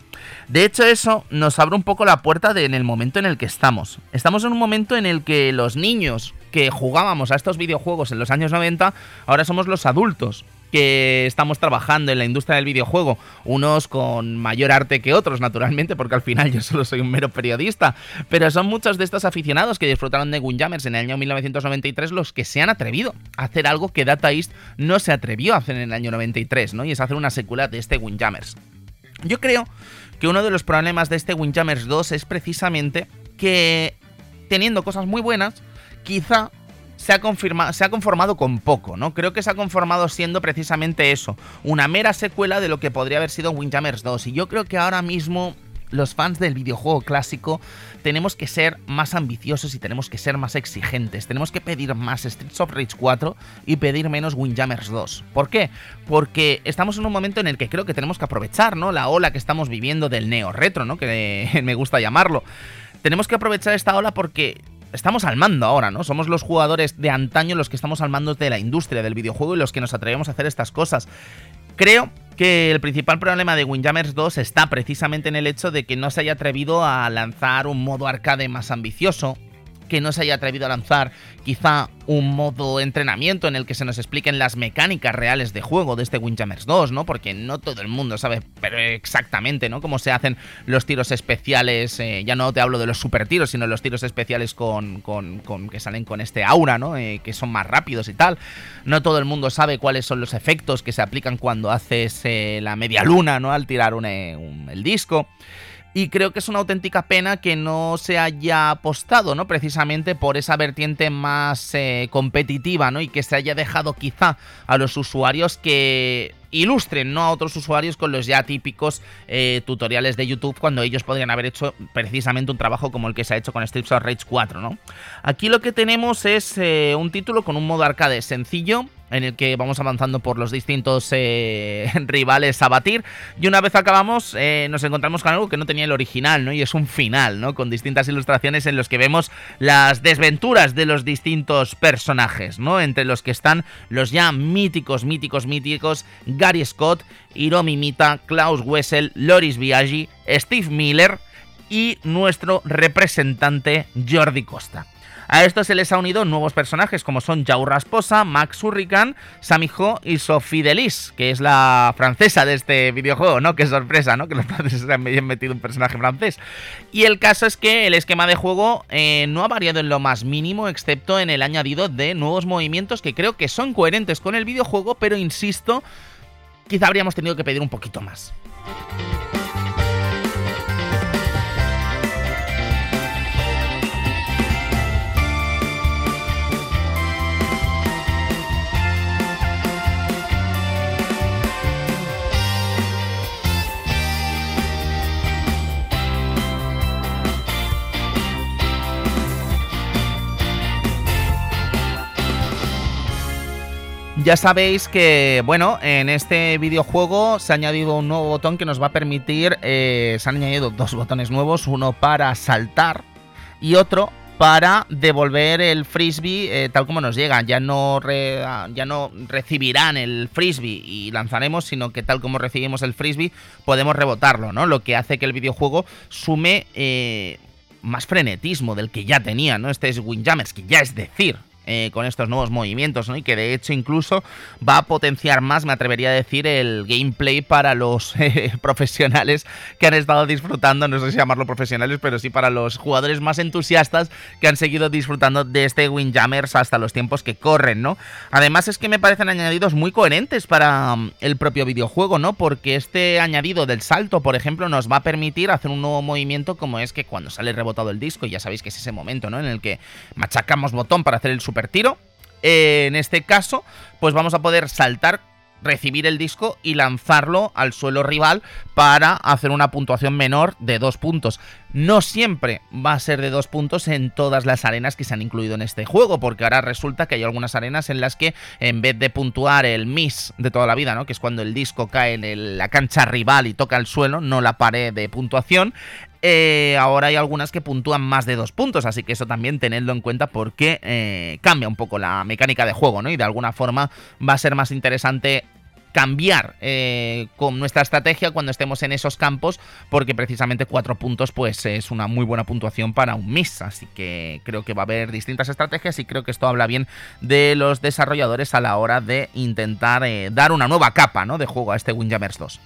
De hecho, eso nos abre un poco la puerta de, en el momento en el que estamos. Estamos en un momento en el que los niños que jugábamos a estos videojuegos en los años 90, ahora somos los adultos que estamos trabajando en la industria del videojuego, unos con mayor arte que otros, naturalmente, porque al final <laughs> yo solo soy un mero periodista, pero son muchos de estos aficionados que disfrutaron de Windjammers en el año 1993 los que se han atrevido a hacer algo que Data East no se atrevió a hacer en el año 93, ¿no? Y es hacer una secuela de este Windjammers. Yo creo que uno de los problemas de este Windjammers 2 es precisamente que teniendo cosas muy buenas, quizá se ha, se ha conformado con poco, ¿no? Creo que se ha conformado siendo precisamente eso, una mera secuela de lo que podría haber sido Windjammers 2. Y yo creo que ahora mismo los fans del videojuego clásico tenemos que ser más ambiciosos y tenemos que ser más exigentes. Tenemos que pedir más Streets of Rage 4 y pedir menos Windjammers 2. ¿Por qué? Porque estamos en un momento en el que creo que tenemos que aprovechar, ¿no? La ola que estamos viviendo del neo retro, ¿no? Que <laughs> me gusta llamarlo. Tenemos que aprovechar esta ola porque estamos al mando ahora, ¿no? Somos los jugadores de antaño los que estamos al mando de la industria del videojuego y los que nos atrevemos a hacer estas cosas. Creo que el principal problema de Windjammers 2 está precisamente en el hecho de que no se haya atrevido a lanzar un modo arcade más ambicioso, que no se haya atrevido a lanzar quizá un modo entrenamiento en el que se nos expliquen las mecánicas reales de juego de este Windjammers 2, ¿no? Porque no todo el mundo sabe exactamente, ¿no? Cómo se hacen los tiros especiales, eh, ya no te hablo de los super tiros, sino los tiros especiales con, con, que salen con este aura, ¿no? Eh, que son más rápidos y tal. No todo el mundo sabe cuáles son los efectos que se aplican cuando haces eh, la media luna, ¿no? Al tirar el disco. Y creo que es una auténtica pena que no se haya apostado, ¿no? Precisamente por esa vertiente más eh, competitiva, ¿no? Y que se haya dejado quizá a los usuarios que ilustren ¿no? a otros usuarios con los ya típicos eh, tutoriales de YouTube cuando ellos podrían haber hecho precisamente un trabajo como el que se ha hecho con Streets of Rage 4. ¿no? Aquí lo que tenemos es eh, un título con un modo arcade sencillo en el que vamos avanzando por los distintos eh, <laughs> rivales a batir. Y una vez acabamos, nos encontramos con algo que no tenía el original, ¿no? Y es un final, ¿no? Con distintas ilustraciones en los que vemos las desventuras de los distintos personajes, ¿no? Entre los que están los ya míticos, míticos, míticos Gary Scott, Hiromi Mita, Klaus Wessel, Loris Biaggi, Steve Miller y nuestro representante Jordi Costa. A esto se les ha unido nuevos personajes como son Jau Rasposa, Max Hurricane, Samijo y Sophie Delis, que es la francesa de este videojuego, ¿no? Qué sorpresa, ¿no? Que los franceses han metido un personaje francés. Y el caso es que el esquema de juego eh, no ha variado en lo más mínimo, excepto en el añadido de nuevos movimientos que creo que son coherentes con el videojuego, pero insisto, quizá habríamos tenido que pedir un poquito más. Ya sabéis que, bueno, en este videojuego se ha añadido un nuevo botón que nos va a permitir, eh, se han añadido dos botones nuevos, uno para saltar y otro para devolver el frisbee eh, tal como nos llega. Ya no, ya no recibirán el frisbee y lanzaremos, sino que tal como recibimos el frisbee podemos rebotarlo, ¿no? Lo que hace que el videojuego sume eh, más frenetismo del que ya tenía, ¿no? Este es Windjammers, que ya es decir, eh, con estos nuevos movimientos, ¿no? Y que de hecho incluso va a potenciar más, me atrevería a decir, el gameplay para los <laughs> eh, profesionales que han estado disfrutando, no sé si llamarlo profesionales, pero sí para los jugadores más entusiastas que han seguido disfrutando de este Windjammers hasta los tiempos que corren, ¿no? Además es que me parecen añadidos muy coherentes para mm, el propio videojuego, ¿no? Porque este añadido del salto, por ejemplo, nos va a permitir hacer un nuevo movimiento como es que cuando sale rebotado el disco, ya sabéis que es ese momento, ¿no? En el que machacamos botón para hacer el super tiro. En este caso, pues vamos a poder saltar, recibir el disco y lanzarlo al suelo rival para hacer una puntuación menor de dos puntos. No siempre va a ser de dos puntos en todas las arenas que se han incluido en este juego, porque ahora resulta que hay algunas arenas en las que en vez de puntuar el miss de toda la vida, ¿no? que es cuando el disco cae en la cancha rival y toca el suelo, no la pared de puntuación, eh, ahora hay algunas que puntúan más de dos puntos, así que eso también tenedlo en cuenta porque eh, cambia un poco la mecánica de juego, ¿no? Y de alguna forma va a ser más interesante cambiar eh, con nuestra estrategia cuando estemos en esos campos porque precisamente cuatro puntos pues es una muy buena puntuación para un miss así que creo que va a haber distintas estrategias y creo que esto habla bien de los desarrolladores a la hora de intentar dar una nueva capa ¿no? de juego a este Windjammers 2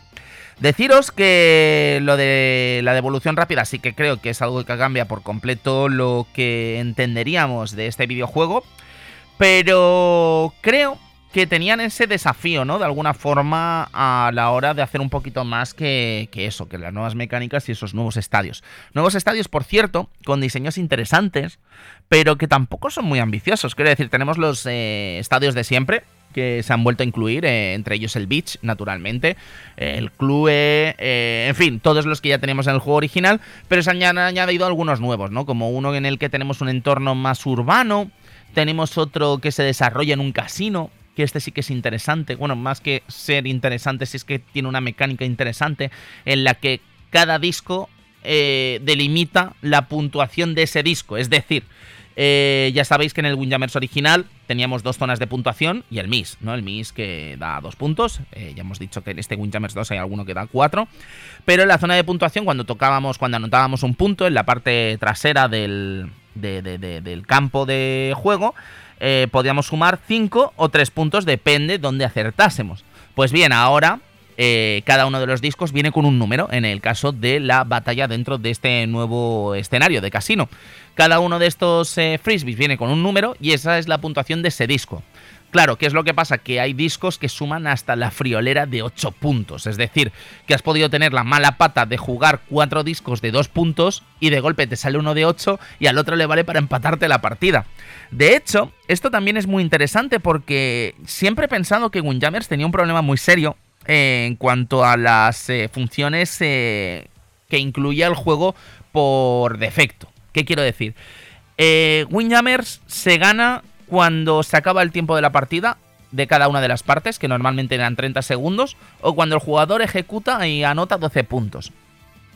Deciros que lo de la devolución rápida sí que creo que es algo que cambia por completo lo que entenderíamos de este videojuego, pero creo que tenían ese desafío, ¿no? De alguna forma a la hora de hacer un poquito más que, eso, que las nuevas mecánicas y esos nuevos estadios. Nuevos estadios, por cierto, con diseños interesantes, pero que tampoco son muy ambiciosos. Quiero decir, tenemos los eh, estadios de siempre, que se han vuelto a incluir, eh, entre ellos el Beach, naturalmente, el Clue, eh, en fin, todos los que ya teníamos en el juego original, pero se han añadido algunos nuevos, ¿no? Como uno en el que tenemos un entorno más urbano, tenemos otro que se desarrolla en un casino, que este sí que es interesante, bueno, más que ser interesante, si es que tiene una mecánica interesante en la que cada disco eh, delimita la puntuación de ese disco, es decir, eh, ya sabéis que en el Windjammers original teníamos dos zonas de puntuación y el Miss, ¿no? El Miss que da dos puntos. eh, ya hemos dicho que en este Windjammers 2 hay alguno que da cuatro. Pero en la zona de puntuación, cuando tocábamos, cuando anotábamos un punto en la parte trasera del, de- de- de- del campo de juego, eh, podíamos sumar 5 o 3 puntos, depende donde acertásemos. Pues bien, ahora eh, cada uno de los discos viene con un número, en el caso de la batalla dentro de este nuevo escenario de casino. Cada uno de estos eh, frisbees viene con un número y esa es la puntuación de ese disco. Claro, ¿qué es lo que pasa? Que hay discos que suman hasta la friolera de 8 puntos. Es decir, que has podido tener la mala pata de jugar 4 discos de 2 puntos y de golpe te sale uno de 8 y al otro le vale para empatarte la partida. De hecho, esto también es muy interesante porque siempre he pensado que Windjammers tenía un problema muy serio en cuanto a las eh, funciones eh, que incluía el juego por defecto. ¿Qué quiero decir? Eh, Windjammers se gana cuando se acaba el tiempo de la partida de cada una de las partes, que normalmente eran 30 segundos, o cuando el jugador ejecuta y anota 12 puntos.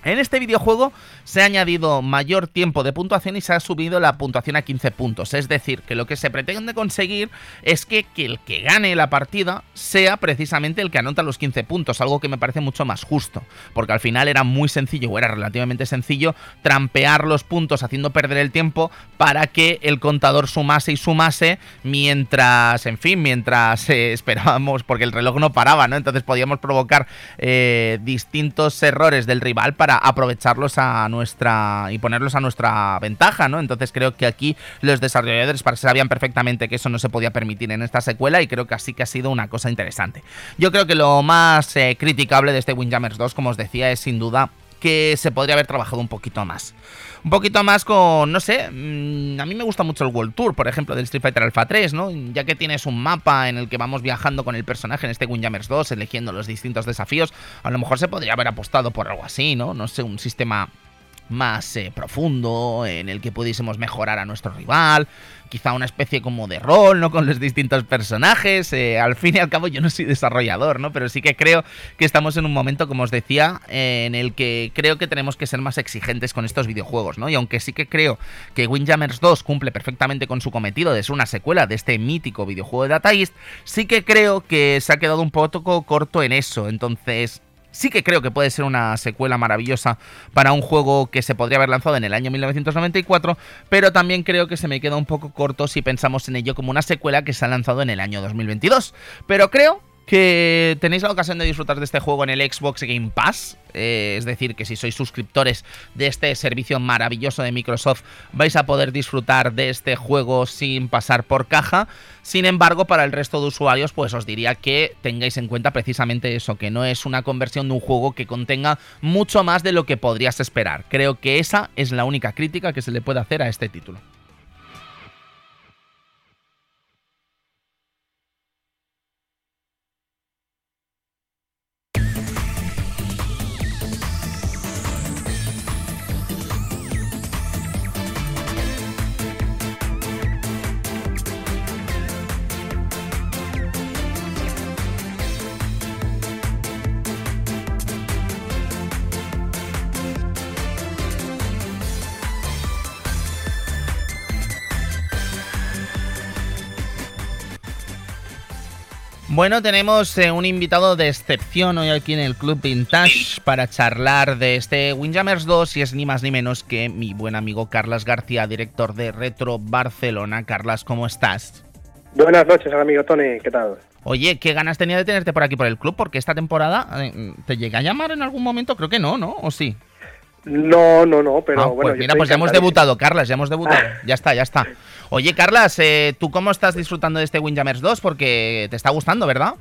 En este videojuego se ha añadido mayor tiempo de puntuación y se ha subido la puntuación a 15 puntos. Es decir, que lo que se pretende conseguir es que, el que gane la partida sea precisamente el que anota los 15 puntos, algo que me parece mucho más justo. Porque al final era muy sencillo, o era relativamente sencillo, trampear los puntos haciendo perder el tiempo para que el contador sumase y sumase mientras, en fin, mientras eh, <laughs> esperábamos, porque el reloj no paraba, ¿no? Entonces podíamos provocar eh, distintos errores del rival para aprovecharlos a nuestra y ponerlos a nuestra ventaja, ¿no? Entonces creo que aquí los desarrolladores sabían perfectamente que eso no se podía permitir en esta secuela y creo que así que ha sido una cosa interesante. Yo creo que lo más eh, criticable de este Windjammers 2, como os decía, es sin duda que se podría haber trabajado un poquito más. Un poquito más con, no sé, mm, a mí me gusta mucho el World Tour, por ejemplo, del Street Fighter Alpha 3, ¿no? Ya que tienes un mapa en el que vamos viajando con el personaje en este Windjammers 2, eligiendo los distintos desafíos, a lo mejor se podría haber apostado por algo así, ¿no? No sé, un sistema más eh, profundo en el que pudiésemos mejorar a nuestro rival, quizá una especie como de rol, ¿no? Con los distintos personajes. eh, al fin y al cabo yo no soy desarrollador, ¿no? Pero sí que creo que estamos en un momento, como os decía, en el que creo que tenemos que ser más exigentes con estos videojuegos, ¿no? Y aunque sí que creo que Windjammers 2 cumple perfectamente con su cometido de ser una secuela de este mítico videojuego de Data sí que creo que se ha quedado un poco corto en eso. Entonces, Sí que creo que puede ser una secuela maravillosa para un juego que se podría haber lanzado en el año 1994, pero también creo que se me queda un poco corto si pensamos en ello como una secuela que se ha lanzado en el año 2022. Pero creo que tenéis la ocasión de disfrutar de este juego en el Xbox Game Pass. eh, es decir, que si sois suscriptores de este servicio maravilloso de Microsoft, vais a poder disfrutar de este juego sin pasar por caja. Sin embargo, para el resto de usuarios, pues os diría que tengáis en cuenta precisamente eso, que no es una conversión de un juego que contenga mucho más de lo que podrías esperar. Creo que esa es la única crítica que se le puede hacer a este título. Bueno, tenemos eh, un invitado de excepción hoy aquí en el Club Vintage para charlar de este Windjammers 2 y es ni más ni menos que mi buen amigo Carlas García, director de Retro Barcelona. Carlas, ¿cómo estás? Buenas noches, amigo Tony, ¿qué tal? Oye, qué ganas tenía de tenerte por aquí por el club, porque esta temporada eh, te llegué a llamar en algún momento, creo que no, ¿no? ¿O sí? No, no, no, pero Ah, bueno. pues mira, pues ya hemos debutado, Carlas, ya hemos debutado. Ya está, ya está. Oye, Carlas, eh, ¿tú cómo estás disfrutando de este Windjammers 2? Porque te está gustando, ¿verdad?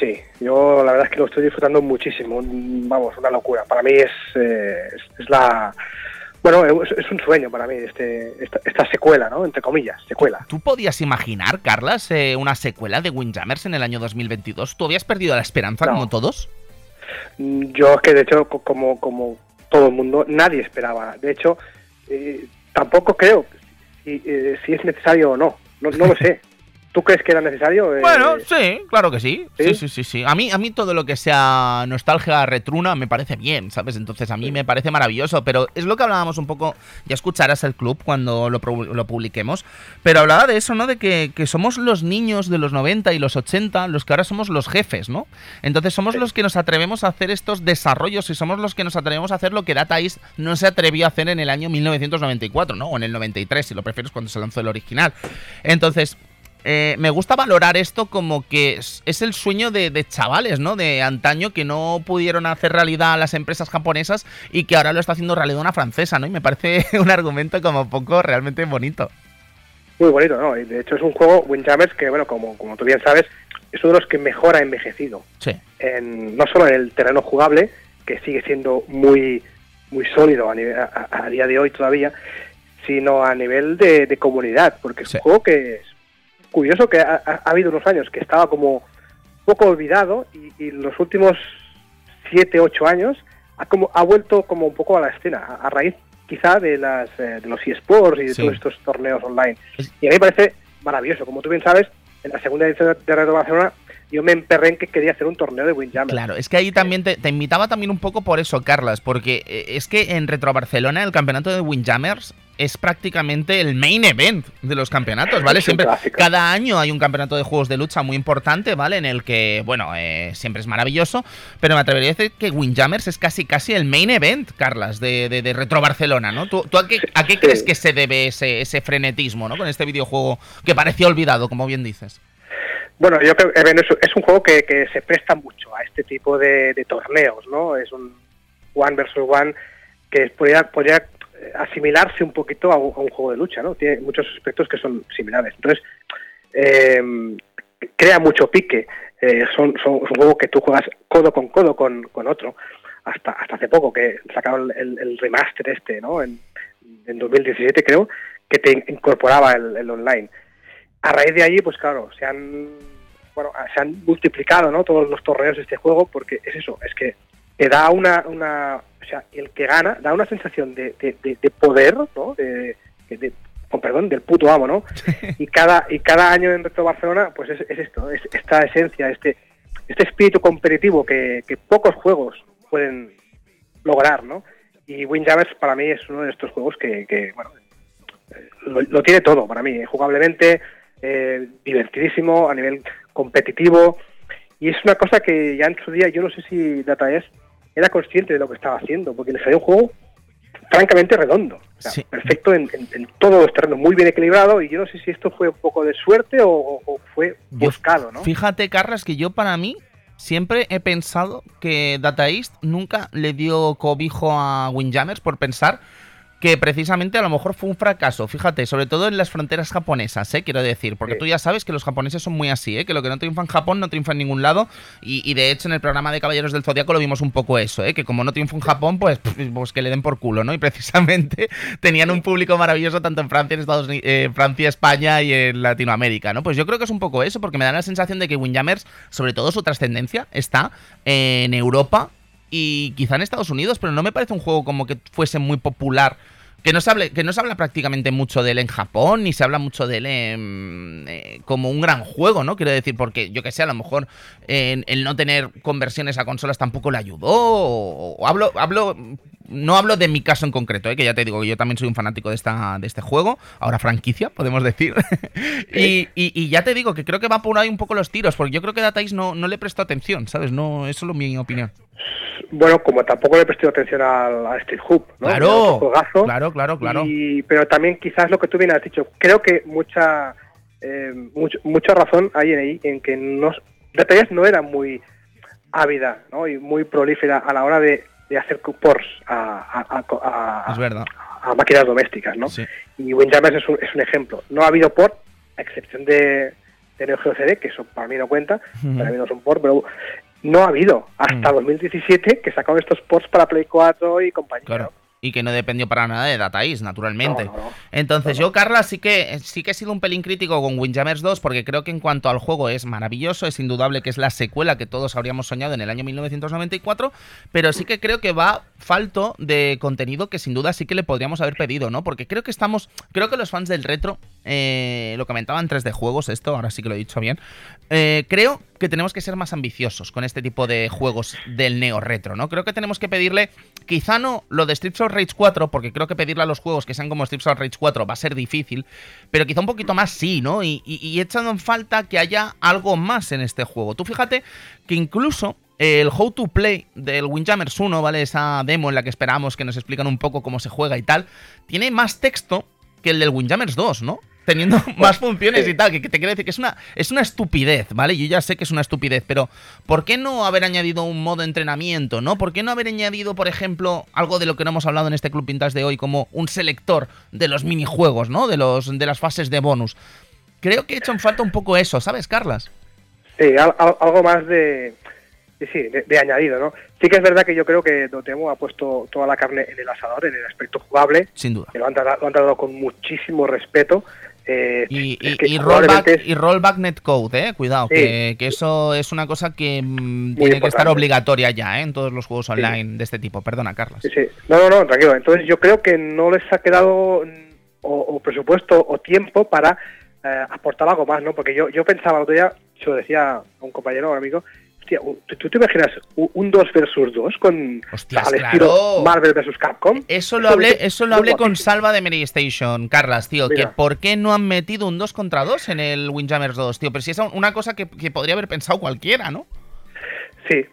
Sí, yo la verdad es que lo estoy disfrutando muchísimo. Vamos, una locura. Para mí es, eh, es, es la. Bueno, es, es un sueño para mí este, esta, esta secuela, ¿no? Entre comillas, secuela. ¿Tú podías imaginar, Carlas, eh, una secuela de Windjammers en el año 2022? ¿Tú habías perdido la esperanza No. como todos? Mm, Yo es que de hecho, co- como, como todo el mundo, nadie esperaba. De hecho, eh, tampoco creo si, eh, es necesario o no. No, no lo sé. <laughs> ¿Tú crees que era necesario? Eh, Bueno, sí, claro que sí. Sí, ¿sí? sí, sí. A mí, a mí todo lo que sea nostalgia retruna me parece bien, ¿sabes? Entonces a mí me parece maravilloso, pero es lo que hablábamos un poco, ya escucharás el club cuando lo, lo publiquemos, pero hablaba de eso, ¿no? De que, que somos los niños de los 90 y los 80 los que ahora somos los jefes, ¿no? Entonces somos Sí. los que nos atrevemos a hacer estos desarrollos y somos los que nos atrevemos a hacer lo que Data East no se atrevió a hacer en el año 1994, ¿no? O en el 93, si lo prefieres, cuando se lanzó el original. Entonces, eh, me gusta valorar esto como que es, es el sueño de, de chavales, ¿no? De antaño que no pudieron hacer realidad las empresas japonesas y que ahora lo está haciendo realidad una francesa, ¿no? Y me parece <laughs> un argumento como poco realmente bonito. Muy bonito, ¿no? De hecho es un juego, Windjammers, que, bueno, como, como tú bien sabes, es uno de los que mejor ha envejecido. Sí. En, no solo en el terreno jugable, que sigue siendo muy, muy sólido a, nivel- a- a- a día de hoy todavía, sino a nivel de, de comunidad, porque es Sí. un juego que es curioso que ha, ha- ha habido unos años que estaba como poco olvidado y, y los últimos 7, 8 años ha, como, ha vuelto como un poco a la escena, a, a raíz quizá de, las, eh, de los eSports y de Sí. todos estos torneos online. Y a mí me parece maravilloso. Como tú bien sabes, en la segunda edición de Reto Barcelona yo me emperré en que quería hacer un torneo de Windjammer. Claro, es que ahí también te, te invitaba también un poco por eso, Carlas, porque eh, es que en Retro Barcelona el campeonato de Windjammers es prácticamente el main event de los campeonatos, ¿vale? Siempre, cada año hay un campeonato de juegos de lucha muy importante, ¿vale? En el que, bueno, eh, siempre es maravilloso, pero me atrevería a decir que Windjammers es casi casi el main event, Carlas, de, de- de Retro Barcelona, ¿no? ¿Tú, tú a qué, a qué Sí. crees que se debe ese, ese frenetismo, ¿no? Con este videojuego que parecía olvidado, como bien dices. Bueno, yo creo que es, un juego que, que se presta mucho a este tipo de, de torneos, ¿no? Es un one versus one que podría, podría asimilarse un poquito a un, juego de lucha, ¿no? Tiene muchos aspectos que son similares. Entonces, eh, crea mucho pique. Eh, son, es un juego que tú juegas codo con codo con, con otro. Hasta, hasta hace poco que sacaron el, el remaster este, ¿no? En, en 2017 creo, que te incorporaba el, el online a raíz de allí, pues claro, se han bueno, se han multiplicado ¿no? todos los torneos de este juego porque es eso, es que te da una, una o sea, el que gana da una sensación de, de, de- de poder, ¿no? De, con perdón, del puto amo, ¿no? <laughs> Y cada y cada año en Retro Barcelona, pues es, es esto, es esta esencia, este este espíritu competitivo que, que pocos juegos pueden lograr, ¿no? Y Windjammers para mí es uno de estos juegos que, que, bueno, lo, lo tiene todo para mí, eh, jugablemente, eh, divertidísimo, a nivel competitivo, y es una cosa que ya en su día, yo no sé si DataEs era consciente de lo que estaba haciendo, porque le salió un juego francamente redondo, o sea, Sí. perfecto en, en- en todos los terrenos, muy bien equilibrado, y yo no sé si esto fue un poco de suerte o, o- o fue buscado, ¿no? Fíjate, Carlas, que yo para mí siempre he pensado que Data East nunca le dio cobijo a Windjammers por pensar que precisamente a lo mejor fue un fracaso. Fíjate, sobre todo en las fronteras japonesas, ¿eh? quiero decir, porque Sí. tú ya sabes que los japoneses son muy así, ¿eh? que lo que no triunfa en Japón no triunfa en ningún lado. Y, y de hecho en el programa de Caballeros del Zodiaco lo vimos un poco eso, ¿eh? que como no triunfa en Japón, pues, pues que le den por culo, ¿no? Y precisamente <laughs> tenían un público maravilloso tanto en Francia, en Estados Unidos, eh, Francia, España y en Latinoamérica, ¿no? Pues yo creo que es un poco eso, porque me da la sensación de que Windjammers, sobre todo su trascendencia, está en Europa y quizá en Estados Unidos, pero no me parece un juego como que fuese muy popular. Que no, se hable, que no se habla prácticamente mucho de él en Japón, ni se habla mucho de él en, eh, como un gran juego, ¿no? Quiero decir, porque yo que sé, a lo mejor eh, el no tener conversiones a consolas tampoco le ayudó. O, hablo, hablo, no hablo de mi caso en concreto, ¿eh? que ya te digo que yo también soy un fanático de, esta, de este juego, ahora franquicia, podemos decir. <laughs> y, y- y ya te digo que creo que va por ahí un poco los tiros, porque yo creo que Datais no, no le prestó atención, ¿sabes? No, es solo mi opinión. Bueno, como tampoco le he prestado atención al, a Street Hoop, ¿no? Claro, juegazo. claro, claro, claro. Y- pero también quizás lo que tú bien has dicho, creo que mucha eh, mucho- mucha razón hay en ahí en que no, Detalles no era muy ávida ¿no? y muy prolífera a la hora de, de hacer ports a, a- a- a- Es verdad. a máquinas domésticas, ¿no? Sí. Y Windjammers es un, es un ejemplo. No ha habido port, a excepción de, de Neo Geo CD, que eso para mí no cuenta, para mí no es un port, pero no ha habido hasta Mm. 2017 que sacaron estos ports para Play 4 y compañía. Claro. ¿no? Y que no dependió para nada de Data East, naturalmente. No, no, no. Entonces, yo, Carla, sí que, sí que he sido un pelín crítico con Windjammers 2, porque creo que en cuanto al juego es maravilloso, es indudable que es la secuela que todos habríamos soñado en el año 1994, pero sí que creo que va falto de contenido que sin duda sí que le podríamos haber pedido, ¿no? Porque creo que estamos, creo que los fans del retro, eh, lo comentaban 3D juegos, esto, ahora sí que lo he dicho bien, eh, creo que tenemos que ser más ambiciosos con este tipo de juegos del neo retro, ¿no? Creo que tenemos que pedirle, quizá no lo de Streets of Rage 4, porque creo que pedirle a los juegos que sean como Streets of Rage 4 va a ser difícil, pero quizá un poquito más sí, ¿no? Y, y, y echando en falta que haya algo más en este juego. Tú fíjate que incluso el How to Play del Windjammers 1, ¿vale? Esa demo en la que esperamos que nos explican un poco cómo se juega y tal, tiene más texto que el del Windjammers 2, ¿no? Teniendo <laughs> más funciones y tal, que, que te quiero decir que es una, es una estupidez, ¿vale? Yo ya sé que es una estupidez, pero ¿por qué no haber añadido un modo entrenamiento, ¿no? ¿Por qué no haber añadido, por ejemplo, algo de lo que no hemos hablado en este Club Pintas de hoy, como un selector de los minijuegos, ¿no? De, los, de las fases de bonus. Creo que he hecho en falta un poco eso, ¿sabes, Carlas? Sí, al- al- algo más de, sí, de, de añadido, ¿no? Sí que es verdad que yo creo que Dotemu ha puesto toda la carne en el asador, en el aspecto jugable, Sin duda. que lo han, tratado, lo han tratado con muchísimo respeto, eh, Y, y- rollback, es- y rollback netcode, eh, cuidado, Sí. que, que eso es una cosa que mm, tiene que estar obligatoria ya, ¿eh? en todos los juegos online de este tipo. Perdona, Carlos. Sí, sí. No, no, no, tranquilo. Entonces yo creo que no les ha quedado mm, o, o presupuesto o tiempo para eh, aportar algo más, ¿no? Porque yo, yo pensaba el otro día, se lo decía a un compañero, a un amigo, hostia, ¿tú, te imaginas un- un 2 versus 2 con Hostias, al claro. estilo Marvel versus Capcom? Eso lo hablé, eso lo hablé con. Salva de Mary Station, Carlas, tío, que por qué no han metido un 2 contra 2 en el Windjammers 2, tío, pero si es una cosa que, que podría haber pensado cualquiera, ¿no? Sí.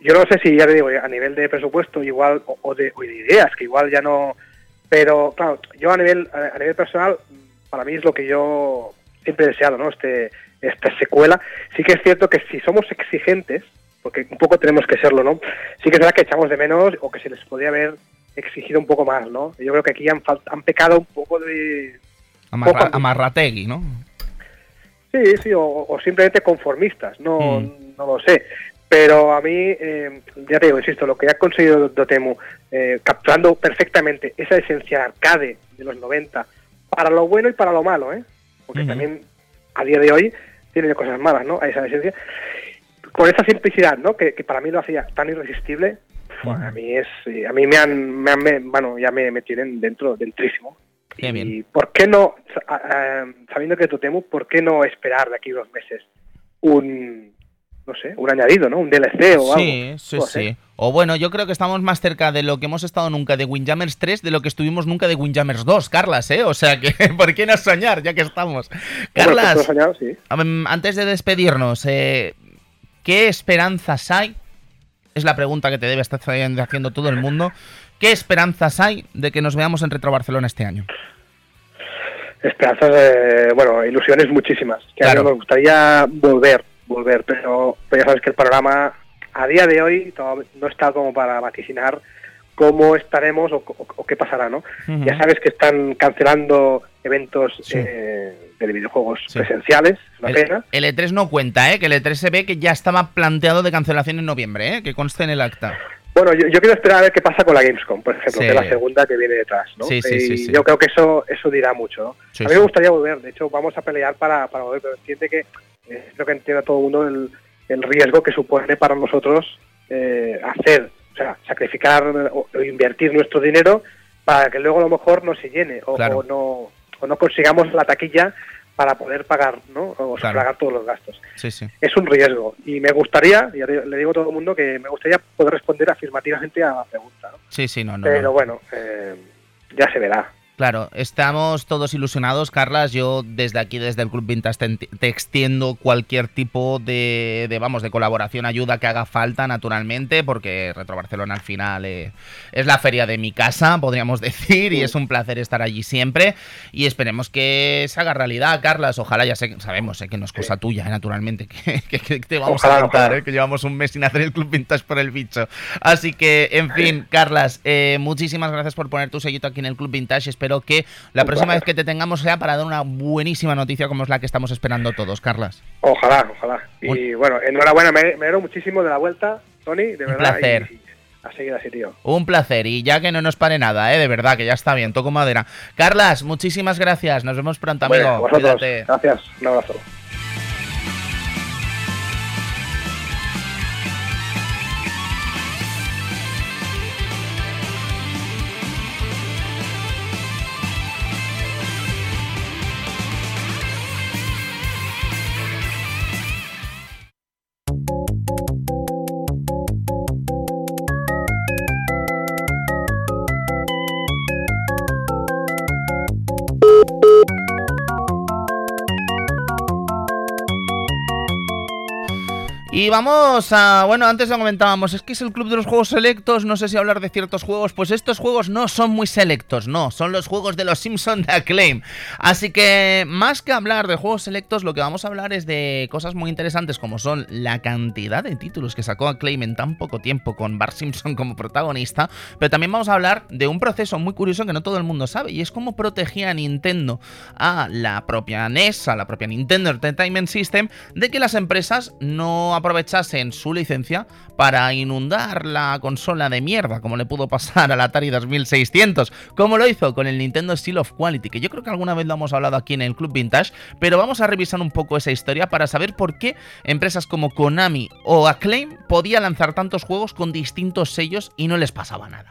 Yo no sé si, ya te digo, a nivel de presupuesto igual, o, o de, o de ideas, que igual ya no... Pero, claro, yo a nivel, a a nivel personal, para mí es lo que yo siempre he deseado, ¿no? Este, esta secuela. Sí que es cierto que si somos exigentes, porque un poco tenemos que serlo, ¿no? Sí que es verdad que echamos de menos o que se les podría haber exigido un poco más, ¿no? Yo creo que aquí han, han pecado un poco de... Amarra- Poco- amarrategui, ¿no? Sí, sí, o, o simplemente conformistas, no, Mm. no lo sé. Pero a mí, eh, ya te digo, insisto, lo que ha conseguido Dotemu, eh, capturando perfectamente esa esencia arcade de los 90, para lo bueno y para lo malo, ¿eh? Porque también a día de hoy tiene cosas malas, ¿no? A esa esencia. Con esa simplicidad, ¿no? Que, que para mí lo hacía tan irresistible, bueno, a mí es, eh, a mí me han, me han- me- bueno, ya me, me tienen dentro, dentrísimo. Qué y bien. ¿por qué no, ah, ah, sabiendo que Totemu, por qué no esperar de aquí dos meses un, no sé, un añadido, ¿no? Un DLC o Sí, algo. sí, sé. sí. O bueno, yo creo que estamos más cerca de lo que hemos estado nunca de Windjammers 3 de lo que estuvimos nunca de Windjammers 2, Carlas, ¿eh? O sea que, <laughs> ¿por qué no soñar ya que estamos? Pues Carlas, soñado, sí. Antes de despedirnos, eh, ¿qué esperanzas hay? Es la pregunta que te debe estar haciendo todo el mundo. ¿Qué esperanzas hay de que nos veamos en Retro Barcelona este año? Esperanzas, eh, bueno, ilusiones muchísimas. Que Claro. a mí me gustaría volver, volver, pero, pero ya sabes que el programa a día de hoy no está como para vaticinar cómo estaremos o, o- o qué pasará, ¿no? Ya sabes que están cancelando eventos Sí. eh, de videojuegos Sí. presenciales, es una El, pena. el E3 no cuenta, ¿eh? Que el E3 se ve que ya estaba planteado de cancelación en noviembre, ¿eh? Que conste en el acta. Bueno, yo, yo quiero esperar a ver qué pasa con la Gamescom, por ejemplo, Sí. que es la segunda que viene detrás, ¿no? Sí, sí, sí, Y. Yo creo que eso eso dirá mucho, ¿no? A mí me gustaría volver, de hecho vamos a pelear para, para volver, pero entiende que eh, creo que entiende todo el mundo el, el riesgo que supone para nosotros eh, hacer, o sea, sacrificar o, o invertir nuestro dinero para que luego a lo mejor no se llene o, Claro. o no o no consigamos la taquilla para poder pagar, ¿no? O Claro. pagar todos los gastos Sí, sí. es un riesgo. Y me gustaría, ya le le digo a todo el mundo que me gustaría poder responder afirmativamente a la pregunta. ¿no? Sí, sí, no, no. Pero no. bueno, eh, ya se verá. Claro, estamos todos ilusionados, Carlas. Yo desde aquí, desde el Club Vintage, te, te extiendo cualquier tipo de, de, vamos, de colaboración, ayuda que haga falta, naturalmente, porque Retro Barcelona al final eh, es la feria de mi casa, podríamos <laughs> decir, y es un placer estar allí siempre. Y esperemos que se haga realidad, Carlas. Ojalá, ya sé, sabemos eh, que no es cosa tuya, eh, naturalmente, <laughs> que, que- que te vamos a contar, eh, que llevamos un mes sin hacer el Club Vintage por el bicho. Así que, en fin, Carlas, eh, muchísimas gracias por poner tu sellito aquí en el Club Vintage. Espero que la próxima vez que te tengamos sea para dar una buenísima noticia como es la que estamos esperando todos, Carlas. Ojalá, ojalá. Y bueno, enhorabuena, me, me alegro muchísimo de la vuelta, Tony, de Un verdad. placer. Y, y a seguir así, tío. Un placer y ya que no nos pare nada, ¿eh? de verdad, que ya está bien, toco madera. Carlas, muchísimas gracias, nos vemos pronto, amigo. Bueno, vosotros, gracias, un abrazo. Vamos a. Bueno, antes lo comentábamos, es que es el club de los juegos selectos. No sé si hablar de ciertos juegos. Pues estos juegos no son muy selectos, no. Son los juegos de los Simpsons de Acclaim. Así que, más que hablar de juegos selectos, lo que vamos a hablar es de cosas muy interesantes, como son la cantidad de títulos que sacó Acclaim en tan poco tiempo con Bart Simpson como protagonista. Pero también vamos a hablar de un proceso muy curioso que no todo el mundo sabe. Y es cómo protegía Nintendo a la propia NES, a la propia Nintendo Entertainment System, de que las empresas no aprovecharan aprovechasen su licencia para inundar la consola de mierda, como le pudo pasar al Atari 2600, como lo hizo con el Nintendo Seal of Quality, que yo creo que alguna vez lo hemos hablado aquí en el Club Vintage, pero vamos a revisar un poco esa historia para saber por qué empresas como Konami o Acclaim podían lanzar tantos juegos con distintos sellos y no les pasaba nada.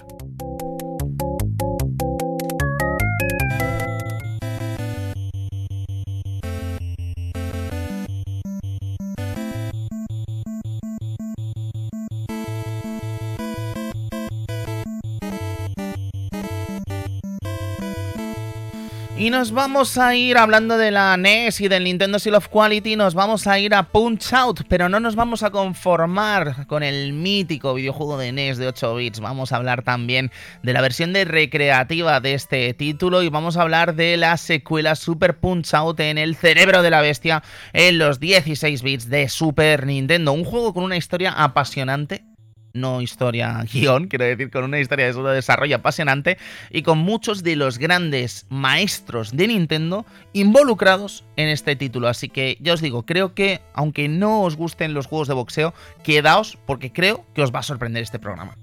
Y nos vamos a ir hablando de la NES y del Nintendo Seal of Quality, nos vamos a ir a Punch Out, pero no nos vamos a conformar con el mítico videojuego de NES de 8 bits, vamos a hablar también de la versión de recreativa de este título y vamos a hablar de la secuela Super Punch Out en el cerebro de la bestia en los 16 bits de Super Nintendo, un juego con una historia apasionante no historia guion, quiero decir, con una historia de desarrollo apasionante y con muchos de los grandes maestros de Nintendo involucrados en este título. Así que ya os digo, creo que aunque no os gusten los juegos de boxeo, quedaos porque creo que os va a sorprender este programa.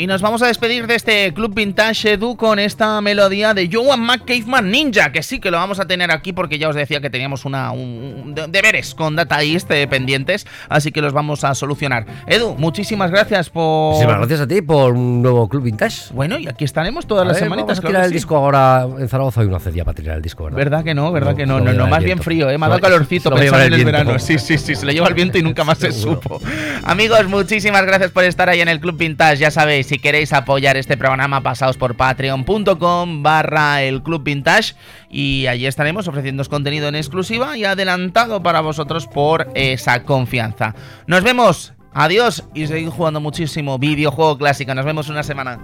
Y nos vamos a despedir de este Club Vintage Edu con esta melodía de Joan McCaveman Ninja, que sí que lo vamos a tener aquí porque ya os decía que teníamos una, un, un de- deberes con Data East pendientes, así que los vamos a solucionar. Edu, muchísimas gracias por... Muchísimas gracias a ti por un nuevo Club Vintage. Bueno, y aquí estaremos todas A las ver, semanitas. Vamos a claro tirar que el sí. disco ahora. En Zaragoza hay una cedilla para tirar el disco, ¿verdad? ¿Verdad que no? ¿Verdad No, que no? No, no, más bien frío, ¿eh? Me ha dado lo- calorcito pensando en el viento. verano. Sí, sí, sí, se lo lleva el viento y nunca más se <laughs> supo. Amigos, muchísimas gracias por estar ahí en el Club Vintage. Ya sabéis, si queréis apoyar este programa, pasaos por patreon.com barra el Club Vintage y allí estaremos ofreciendo contenido en exclusiva y adelantado para vosotros por esa confianza. Nos vemos, adiós y seguid jugando muchísimo videojuego clásico. Nos vemos una semana.